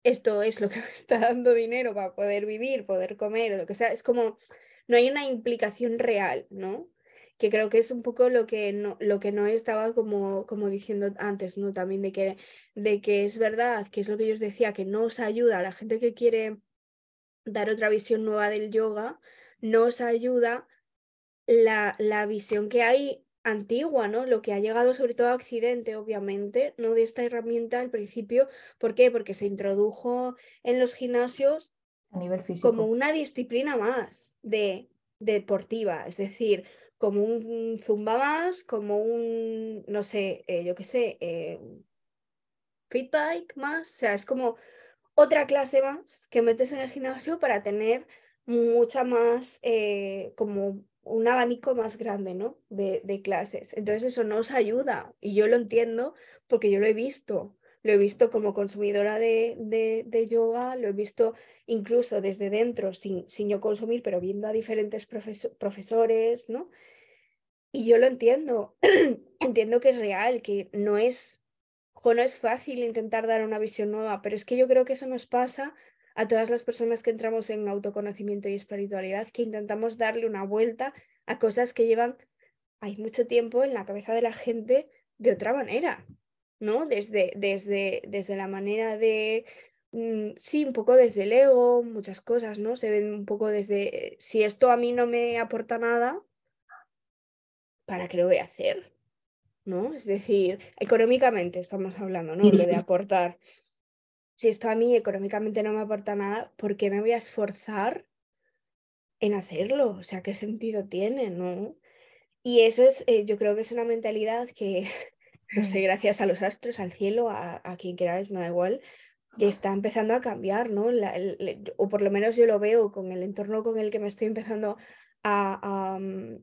esto es lo que <laughs> me está dando dinero para poder vivir, poder comer o lo que sea. Es como, no hay una implicación real, ¿no? Que creo que es un poco lo que no, lo que no estaba como, como diciendo antes, ¿no? También de que, de que es verdad, que es lo que yo os decía, que no os ayuda a la gente que quiere dar otra visión nueva del yoga, nos ayuda la, la visión que hay antigua, ¿no? Lo que ha llegado sobre todo a Occidente, obviamente, ¿no? De esta herramienta al principio. ¿Por qué? Porque se introdujo en los gimnasios a nivel físico. como una disciplina más de, deportiva, es decir, como un zumba más, como un, no sé, eh, yo qué sé, eh, fit bike más, o sea, es como otra clase más que metes en el gimnasio para tener mucha más, eh, como un abanico más grande, ¿no? De, clases. Entonces eso nos ayuda y yo lo entiendo porque yo lo he visto. Lo he visto como consumidora de, de, yoga, lo he visto incluso desde dentro, sin, sin yo consumir, pero viendo a diferentes profesores, ¿no? Y yo lo entiendo. <clears throat> entiendo que es real, que no es no es fácil intentar dar una visión nueva, pero es que yo creo que eso nos pasa a todas las personas que entramos en autoconocimiento y espiritualidad, que intentamos darle una vuelta a cosas que llevan hay mucho tiempo en la cabeza de la gente de otra manera, ¿no? Desde, desde, desde la manera de, mm, sí, un poco desde el ego, muchas cosas, ¿no? Se ven un poco desde, si esto a mí no me aporta nada, ¿para qué lo voy a hacer? ¿no? Es decir, económicamente estamos hablando, ¿no? Lo de aportar. Si esto a mí económicamente no me aporta nada, ¿por qué me voy a esforzar en hacerlo? O sea, ¿qué sentido tiene, no? Y eso es, eh, yo creo que es una mentalidad que, <laughs> no sé, gracias a los astros, al cielo, a, quien queráis, me da igual, que está empezando a cambiar, ¿no? o por lo menos yo lo veo con el entorno con el que me estoy empezando a, mm,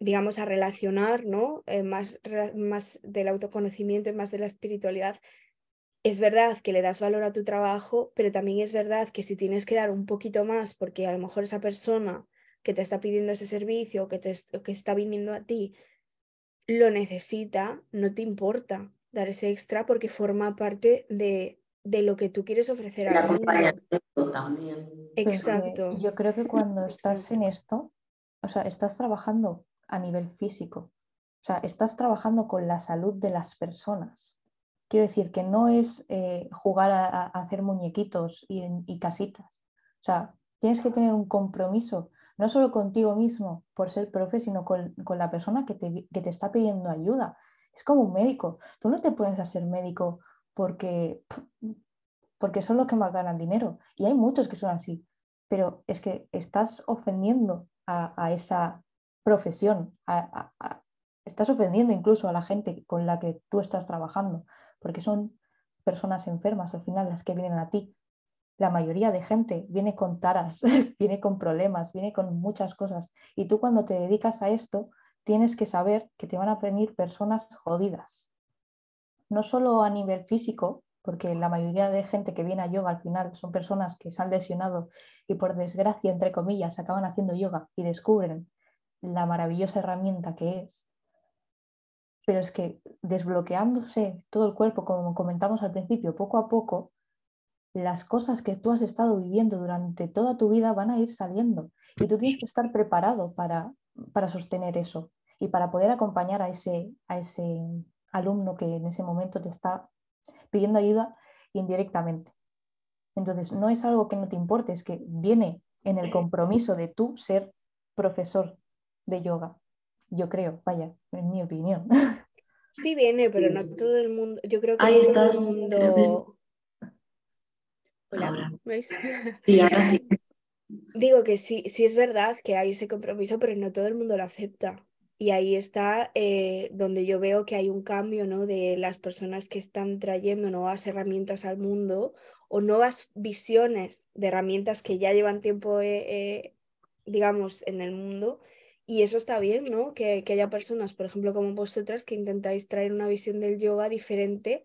digamos, a relacionar, ¿no? Eh, más, más del autoconocimiento y más de la espiritualidad, es verdad que le das valor a tu trabajo, pero también es verdad que si tienes que dar un poquito más, porque a lo mejor esa persona que te está pidiendo ese servicio, que, te, que está viniendo a ti, lo necesita, no te importa dar ese extra porque forma parte de, de lo que tú quieres ofrecer a mundo. también. Exacto. yo creo que cuando <laughs> estás en esto, o sea, estás trabajando a nivel físico. O sea, estás trabajando con la salud de las personas. Quiero decir que no es eh, jugar a, hacer muñequitos y, casitas. O sea, tienes que tener un compromiso, no solo contigo mismo por ser profe, sino con, la persona que te, está pidiendo ayuda. Es como un médico. Tú no te pones a ser médico porque, porque son los que más ganan dinero. Y hay muchos que son así. Pero es que estás ofendiendo a esa profesión, estás ofendiendo incluso a la gente con la que tú estás trabajando, porque son personas enfermas al final las que vienen a ti. La mayoría de gente viene con taras, <laughs> viene con problemas, viene con muchas cosas. Y tú cuando te dedicas a esto, tienes que saber que te van a venir personas jodidas. No solo a nivel físico, porque la mayoría de gente que viene a yoga al final son personas que se han lesionado y por desgracia, entre comillas, acaban haciendo yoga y descubren la maravillosa herramienta que es. Pero es que desbloqueándose todo el cuerpo, como comentamos al principio, poco a poco, las cosas que tú has estado viviendo durante toda tu vida van a ir saliendo. Y tú tienes que estar preparado para, para sostener eso y para poder acompañar a ese, a ese alumno que en ese momento te está pidiendo ayuda indirectamente. Entonces, no es algo que no te importe, es que viene en el compromiso de tú ser profesor de yoga. Yo creo, vaya, en mi opinión. Sí viene, pero no todo el mundo. Yo creo que Ahí todo estás. el mundo. Hola, ahora. ¿veis? Sí, ahora sí. <laughs> Digo que sí, sí es verdad que hay ese compromiso, pero no todo el mundo lo acepta. Y ahí está eh, donde yo veo que hay un cambio ¿no? de las personas que están trayendo nuevas herramientas al mundo o nuevas visiones de herramientas que ya llevan tiempo, eh, eh, digamos, en el mundo. Y eso está bien, ¿no? Que, que haya personas, por ejemplo, como vosotras, que intentáis traer una visión del yoga diferente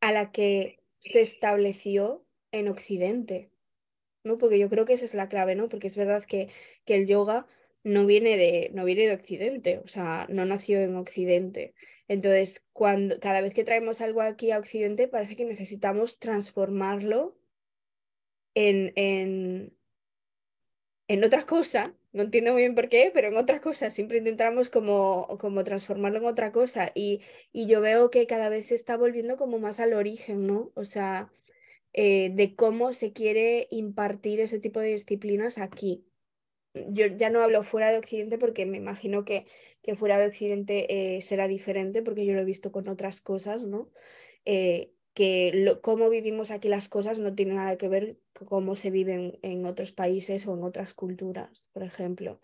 a la que se estableció en Occidente. ¿no? Porque yo creo que esa es la clave, ¿no? Porque es verdad que, que el yoga no viene de, no viene de Occidente, o sea, no nació en Occidente. Entonces, cuando, cada vez que traemos algo aquí a Occidente, parece que necesitamos transformarlo en, en, en otra cosa. No entiendo muy bien por qué, pero en otra cosa. Siempre intentamos como, como transformarlo en otra cosa. Y, y yo veo que cada vez se está volviendo como más al origen, ¿no? O sea, eh, de cómo se quiere impartir ese tipo de disciplinas aquí. Yo ya no hablo fuera de Occidente porque me imagino que, que fuera de Occidente eh, será diferente porque yo lo he visto con otras cosas, ¿no? Eh, que cómo vivimos aquí las cosas no tiene nada que ver con cómo se viven en otros países o en otras culturas, por ejemplo.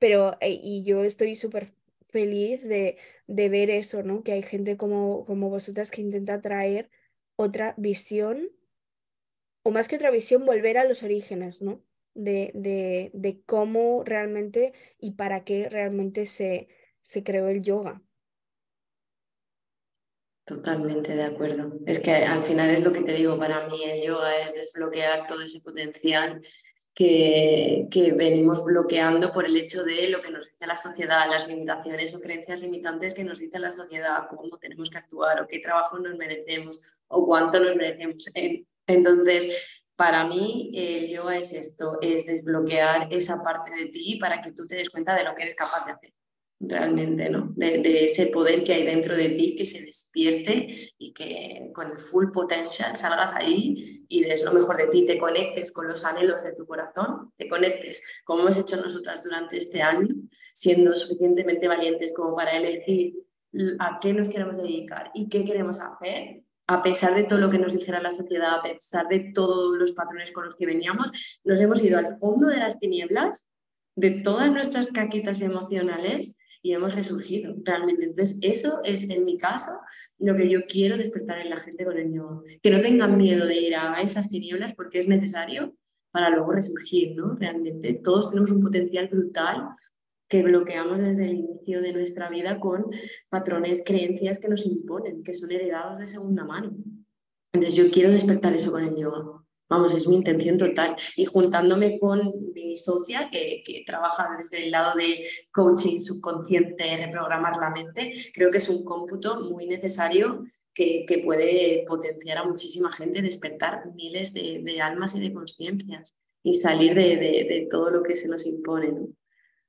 Pero, y yo estoy súper feliz de, de, ver eso, ¿no? Que hay gente como, como vosotras que intenta traer otra visión o más que otra visión, volver a los orígenes, ¿no? De, de, de cómo realmente y para qué realmente se, se creó el yoga. Totalmente de acuerdo. Es que al final es lo que te digo, para mí el yoga es desbloquear todo ese potencial que, que, venimos bloqueando por el hecho de lo que nos dice la sociedad, las limitaciones o creencias limitantes que nos dice la sociedad, cómo tenemos que actuar o qué trabajo nos merecemos o cuánto nos merecemos. Entonces, para mí el yoga es esto, es desbloquear esa parte de ti para que tú te des cuenta de lo que eres capaz de hacer realmente, ¿no? De, ese poder que hay dentro de ti, que se despierte y que con el full potential salgas ahí y des lo mejor de ti, te conectes con los anhelos de tu corazón, te conectes, como hemos hecho nosotras durante este año, siendo suficientemente valientes como para elegir a qué nos queremos dedicar y qué queremos hacer a pesar de todo lo que nos dijera la sociedad, a pesar de todos los patrones con los que veníamos, nos hemos ido al fondo de las tinieblas, de todas nuestras caquitas emocionales y hemos resurgido realmente. Entonces, eso es en mi caso lo que yo quiero despertar en la gente con el yoga. Que no tengan miedo de ir a esas tinieblas porque es necesario para luego resurgir, ¿no? Realmente todos tenemos un potencial brutal que bloqueamos desde el inicio de nuestra vida con patrones, creencias que nos imponen, que son heredados de segunda mano. Entonces yo quiero despertar eso con el yoga. Vamos, es mi intención total. Y juntándome con mi socia, que, que, trabaja desde el lado de coaching subconsciente, reprogramar la mente, creo que es un cómputo muy necesario que, que puede potenciar a muchísima gente, despertar miles de, de almas y de conciencias y salir de, de, de, todo lo que se nos impone. ¿no?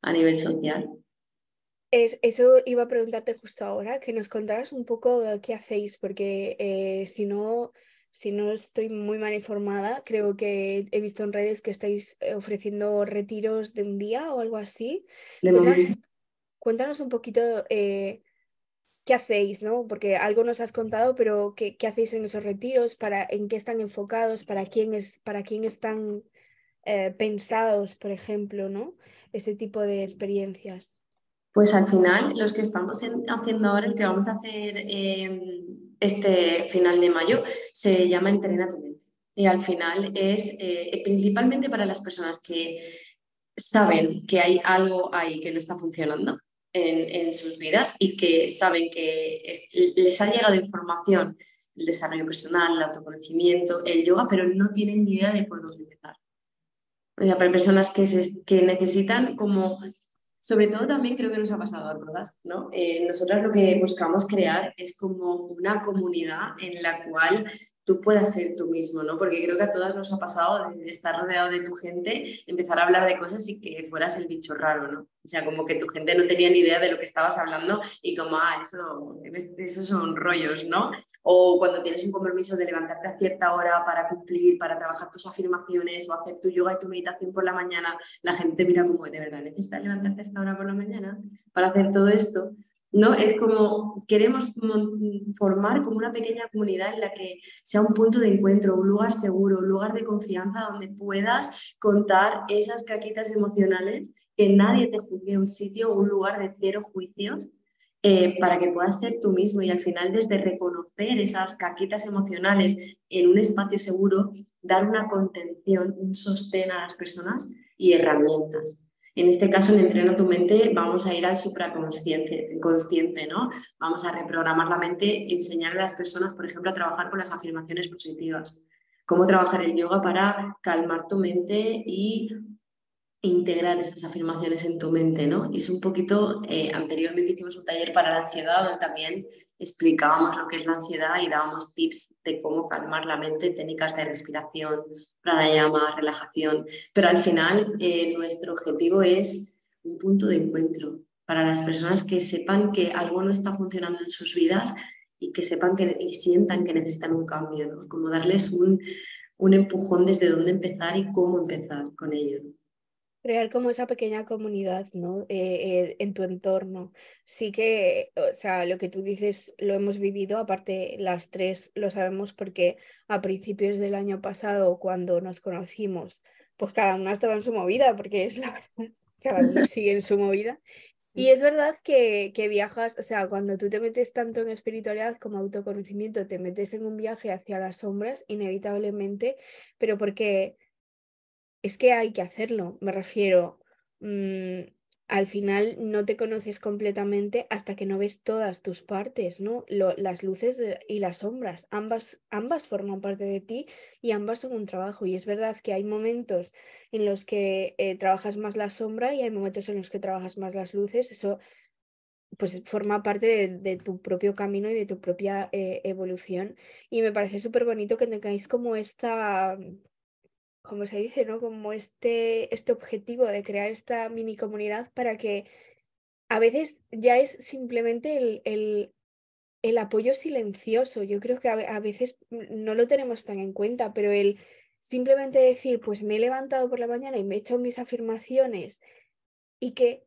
a nivel social. Es, eso iba a preguntarte justo ahora, que nos contaras un poco qué hacéis, porque eh, si, no, si no estoy muy mal informada, creo que he visto en redes que estáis eh, ofreciendo retiros de un día o algo así. cuéntanos, cuéntanos, un poquito eh, qué hacéis, ¿no? Porque algo nos has contado, pero qué, qué, hacéis en esos retiros, para, en qué están enfocados, para quién, es, para quién están pensados, por ejemplo, ¿no? ese tipo de experiencias? Pues al final, los que estamos haciendo ahora, el que vamos a hacer este final de mayo, se llama Entrena tu mente. Y al final es eh, principalmente para las personas que saben que hay algo ahí que no está funcionando en, sus vidas y que saben que les ha llegado información, el desarrollo personal, el autoconocimiento, el yoga, pero no tienen ni idea de por dónde empezar. O sea, para personas que, que necesitan como, sobre todo también creo que nos ha pasado a todas, ¿no? Eh, nosotras lo que buscamos crear es como una comunidad en la cual tú puedas ser tú mismo, ¿no? Porque creo que a todas nos ha pasado de estar rodeado de tu gente, empezar a hablar de cosas y que fueras el bicho raro, ¿no? O sea, como que tu gente no tenía ni idea de lo que estabas hablando y como, ah, eso, eso son rollos, ¿no? O cuando tienes un compromiso de levantarte a cierta hora para cumplir, para trabajar tus afirmaciones o hacer tu yoga y tu meditación por la mañana, la gente mira como, ¿de verdad necesitas levantarte a esta hora por la mañana para hacer todo esto? ¿No? Es como queremos formar como una pequeña comunidad en la que sea un punto de encuentro, un lugar seguro, un lugar de confianza donde puedas contar esas caquitas emocionales, que nadie te juzgue un sitio, un lugar de cero juicios, eh, para que puedas ser tú mismo y al final desde reconocer esas caquitas emocionales en un espacio seguro, dar una contención, un sostén a las personas y herramientas. En este caso, en Entrena tu mente, vamos a ir al supraconsciente, consciente, ¿no? Vamos a reprogramar la mente, enseñar a las personas, por ejemplo, a trabajar con las afirmaciones positivas. Cómo trabajar el yoga para calmar tu mente y integrar esas afirmaciones en tu mente, ¿no? Y es un poquito, eh, anteriormente hicimos un taller para la ansiedad donde también explicábamos lo que es la ansiedad y dábamos tips de cómo calmar la mente, técnicas de respiración, pranayama, relajación, pero al final eh, nuestro objetivo es un punto de encuentro para las personas que sepan que algo no está funcionando en sus vidas y que sepan que, y sientan que necesitan un cambio. Como darles un, un empujón desde dónde empezar y cómo empezar con ello. Crear como esa pequeña comunidad, ¿no? Eh, eh, en tu entorno. Sí que, o sea, lo que tú dices lo hemos vivido, aparte las tres lo sabemos porque a principios del año pasado, cuando nos conocimos, pues cada una estaba en su movida, porque es la <laughs> verdad, cada uno <laughs> sigue en su movida. Y es verdad que, que viajas, o sea, cuando tú te metes tanto en espiritualidad como autoconocimiento, te metes en un viaje hacia las sombras, inevitablemente, pero porque es que hay que hacerlo, me refiero, mm, al final no te conoces completamente hasta que no ves todas tus partes, ¿no? las luces y las sombras, ambas, ambas forman parte de ti y ambas son un trabajo. Y es verdad que hay momentos en los que eh, trabajas más la sombra y hay momentos en los que trabajas más las luces, eso pues forma parte de, tu propio camino y de tu propia eh, evolución. Y me parece súper bonito que tengáis como esta como se dice, ¿no? Como este, este objetivo de crear esta mini comunidad para que a veces ya es simplemente el, el, el apoyo silencioso. Yo creo que a, veces no lo tenemos tan en cuenta, pero el simplemente decir, pues me he levantado por la mañana y me he hecho mis afirmaciones y que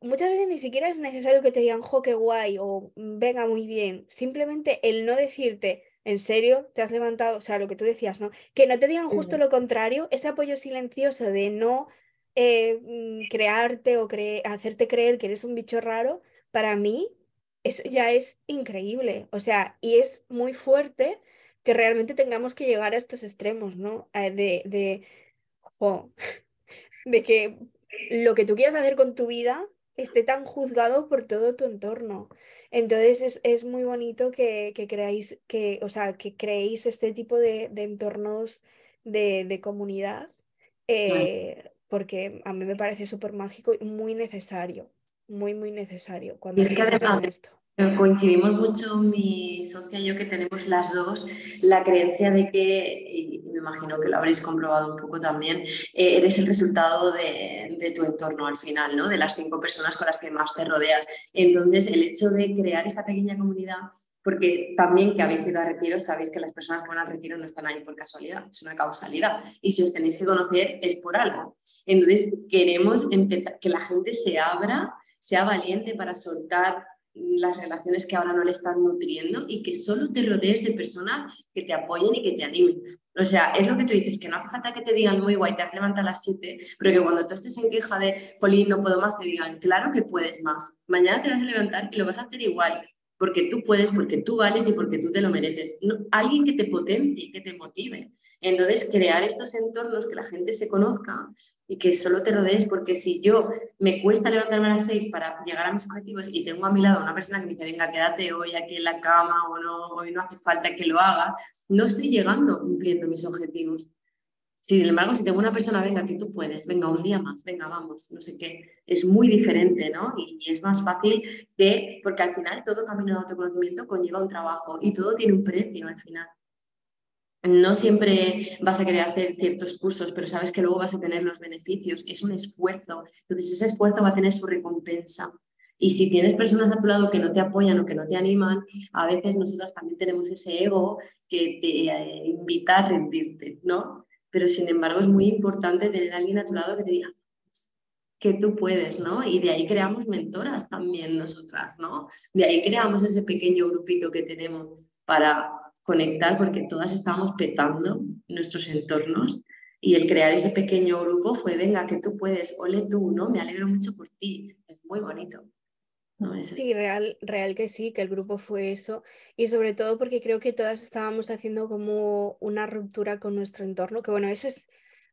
muchas veces ni siquiera es necesario que te digan, jo, qué guay o venga muy bien. Simplemente el no decirte, ¿En serio? ¿Te has levantado? O sea, lo que tú decías, ¿no? Que no te digan justo lo contrario, ese apoyo silencioso de no eh, mm, crearte o hacerte creer que eres un bicho raro, para mí eso ya es increíble. O sea, y es muy fuerte que realmente tengamos que llegar a estos extremos, ¿no? Eh, de, de, <laughs> de que lo que tú quieras hacer con tu vida esté tan juzgado por todo tu entorno. Entonces es, muy bonito que, creáis, que, o sea, que creéis este tipo de, entornos de, comunidad, eh, porque a mí me parece súper mágico y muy necesario, muy, muy necesario cuando es que esto. Coincidimos mucho mi socia y yo que tenemos las dos la creencia de que, y me imagino que lo habréis comprobado un poco también, eh, eres el resultado de, tu entorno al final, ¿no? de las cinco personas con las que más te rodeas. Entonces, el hecho de crear esta pequeña comunidad, porque también que habéis ido a retiro, sabéis que las personas que van al retiro no están ahí por casualidad, es una causalidad. Y si os tenéis que conocer es por algo. Entonces, queremos que la gente se abra, sea valiente para soltar las relaciones que ahora no le están nutriendo y que solo te rodees de personas que te apoyen y que te animen. O sea, es lo que tú dices, que no hace falta que te digan muy guay, te has levantado a las 7, pero que cuando tú estés en queja de, jolín, no puedo más, te digan, claro que puedes más. Mañana te vas a levantar y lo vas a hacer igual porque tú puedes, porque tú vales y porque tú te lo mereces. alguien que te potencie, que te motive. Entonces, crear estos entornos que la gente se conozca y que solo te rodees, porque si yo me cuesta levantarme a las seis para llegar a mis objetivos y tengo a mi lado una persona que me dice, venga, quédate hoy aquí en la cama o no, hoy no hace falta que lo hagas, no estoy llegando cumpliendo mis objetivos. Sin embargo, si tengo una persona, venga, que tú puedes, venga, un día más, venga, vamos, no sé qué, es muy diferente, ¿no? Y, es más fácil de, porque al final todo camino de autoconocimiento conlleva un trabajo y todo tiene un precio al final. No siempre vas a querer hacer ciertos cursos, pero sabes que luego vas a tener los beneficios. Es un esfuerzo. Entonces, ese esfuerzo va a tener su recompensa. Y si tienes personas a tu lado que no te apoyan o que no te animan, a veces nosotras también tenemos ese ego que te eh, invita a rendirte, ¿no? pero sin embargo es muy importante tener alguien a tu lado que te diga que tú puedes, ¿no? Y de ahí creamos mentoras también nosotras, ¿no? De ahí creamos ese pequeño grupito que tenemos para conectar, porque todas estamos petando nuestros entornos y el crear ese pequeño grupo fue, venga, que tú puedes, ole tú, ¿no? Me alegro mucho por ti, es muy bonito. Sí, real, real que sí, que el grupo fue eso. Y sobre todo porque creo que todas estábamos haciendo como una ruptura con nuestro entorno, que bueno, eso es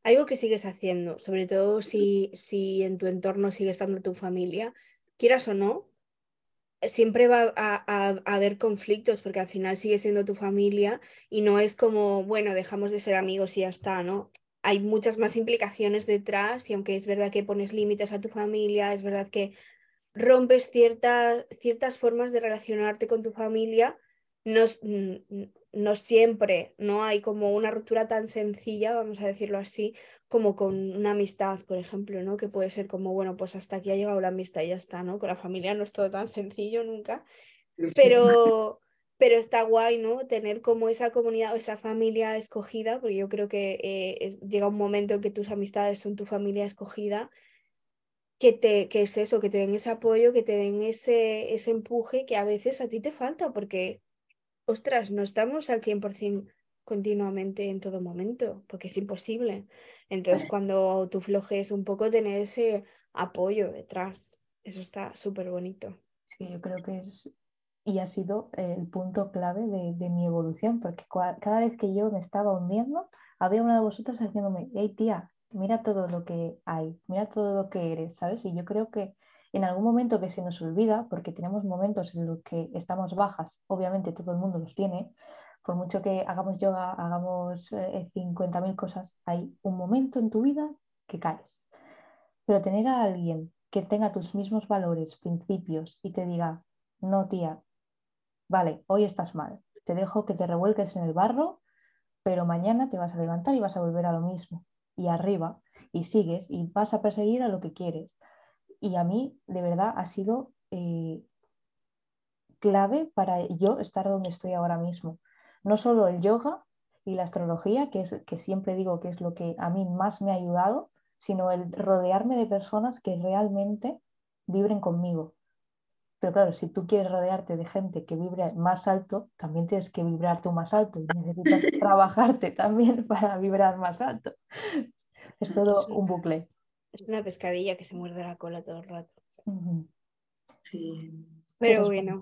algo que sigues haciendo, sobre todo si, si en tu entorno sigue estando tu familia, quieras o no, siempre va a, haber conflictos porque al final sigue siendo tu familia y no es como, bueno, dejamos de ser amigos y ya está, ¿no? Hay muchas más implicaciones detrás y aunque es verdad que pones límites a tu familia, es verdad que rompes ciertas, ciertas formas de relacionarte con tu familia, no, no siempre, no hay como una ruptura tan sencilla, vamos a decirlo así, como con una amistad, por ejemplo, ¿no? Que puede ser como, bueno, pues hasta aquí ha llegado la amistad y ya está, ¿no? Con la familia no es todo tan sencillo nunca, pero, pero está guay, ¿no? Tener como esa comunidad o esa familia escogida, porque yo creo que eh, llega un momento en que tus amistades son tu familia escogida que, te, que es eso, que te den ese apoyo, que te den ese, ese empuje que a veces a ti te falta, porque, ostras, no estamos al 100% continuamente en todo momento, porque es imposible. Entonces, <laughs> cuando tú flojes un poco, tener ese apoyo detrás, eso está súper bonito. Sí, yo creo que es y ha sido el punto clave de, de mi evolución, porque cada vez que yo me estaba hundiendo, había una de vosotras haciéndome, hey tía, mira todo lo que hay, mira todo lo que eres, ¿sabes? Y yo creo que en algún momento que se nos olvida, porque tenemos momentos en los que estamos bajas, obviamente todo el mundo los tiene, por mucho que hagamos yoga, hagamos eh, 50.000 cosas, hay un momento en tu vida que caes. Pero tener a alguien que tenga tus mismos valores, principios y te diga, no tía, vale, hoy estás mal, te dejo que te revuelques en el barro, pero mañana te vas a levantar y vas a volver a lo mismo y arriba y sigues y vas a perseguir a lo que quieres. Y a mí, de verdad, ha sido eh, clave para yo estar donde estoy ahora mismo. No solo el yoga y la astrología, que, es, que siempre digo que es lo que a mí más me ha ayudado, sino el rodearme de personas que realmente vibren conmigo. Pero claro, si tú quieres rodearte de gente que vibre más alto, también tienes que vibrar tú más alto y necesitas <laughs> trabajarte también para vibrar más alto. Es todo un bucle. Es una pescadilla que se muerde la cola todo el rato. Sí. Pero bueno,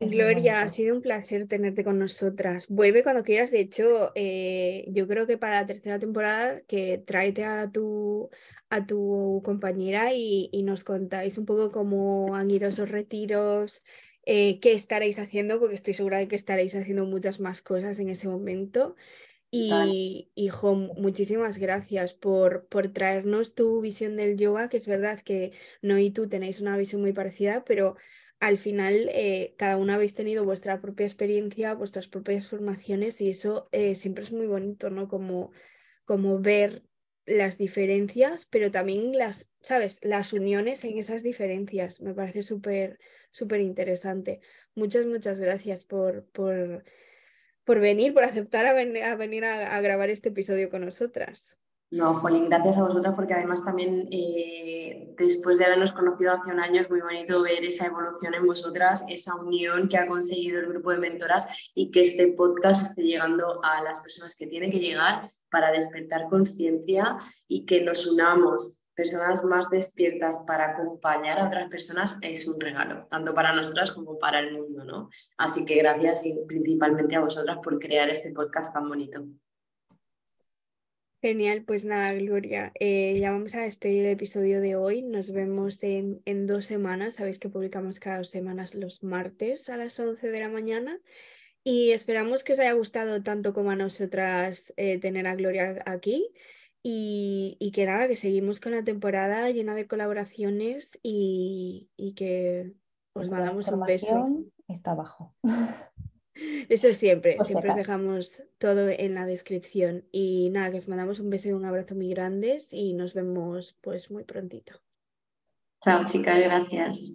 Gloria, ha sido un placer tenerte con nosotras. Vuelve cuando quieras. De hecho, eh, yo creo que para la tercera temporada que tráete a tu, a tu compañera y, nos contáis un poco cómo han ido esos retiros, eh, qué estaréis haciendo, porque estoy segura de que estaréis haciendo muchas más cosas en ese momento. Y, hijo, muchísimas gracias por, por traernos tu visión del yoga, que es verdad que no y tú tenéis una visión muy parecida, pero al final eh, cada una habéis tenido vuestra propia experiencia, vuestras propias formaciones y eso eh, siempre es muy bonito, ¿no? Como, como ver las diferencias, pero también las, ¿sabes? Las uniones en esas diferencias. Me parece súper, súper interesante. Muchas, muchas gracias por, por, por venir, por aceptar a, venir a grabar este episodio con nosotras. No, Jolín, gracias a vosotras porque además también eh, después de habernos conocido hace un año es muy bonito ver esa evolución en vosotras, esa unión que ha conseguido el grupo de mentoras y que este podcast esté llegando a las personas que tiene que llegar para despertar conciencia y que nos unamos personas más despiertas para acompañar a otras personas es un regalo, tanto para nosotras como para el mundo, ¿no? Así que gracias y principalmente a vosotras por crear este podcast tan bonito. Genial, pues nada, Gloria, eh, ya vamos a despedir el episodio de hoy. Nos vemos en, en, dos semanas. Sabéis que publicamos cada dos semanas los martes a las 11 de la mañana. Y esperamos que os haya gustado tanto como a nosotras eh, tener a Gloria aquí. Y, y, que nada, que seguimos con la temporada llena de colaboraciones y, y que os mandamos un beso. Está abajo. <laughs> Eso siempre, siempre os dejamos todo en la descripción. Y nada, que os mandamos un beso y un abrazo muy grandes y nos vemos pues muy prontito. Chao chicas, gracias.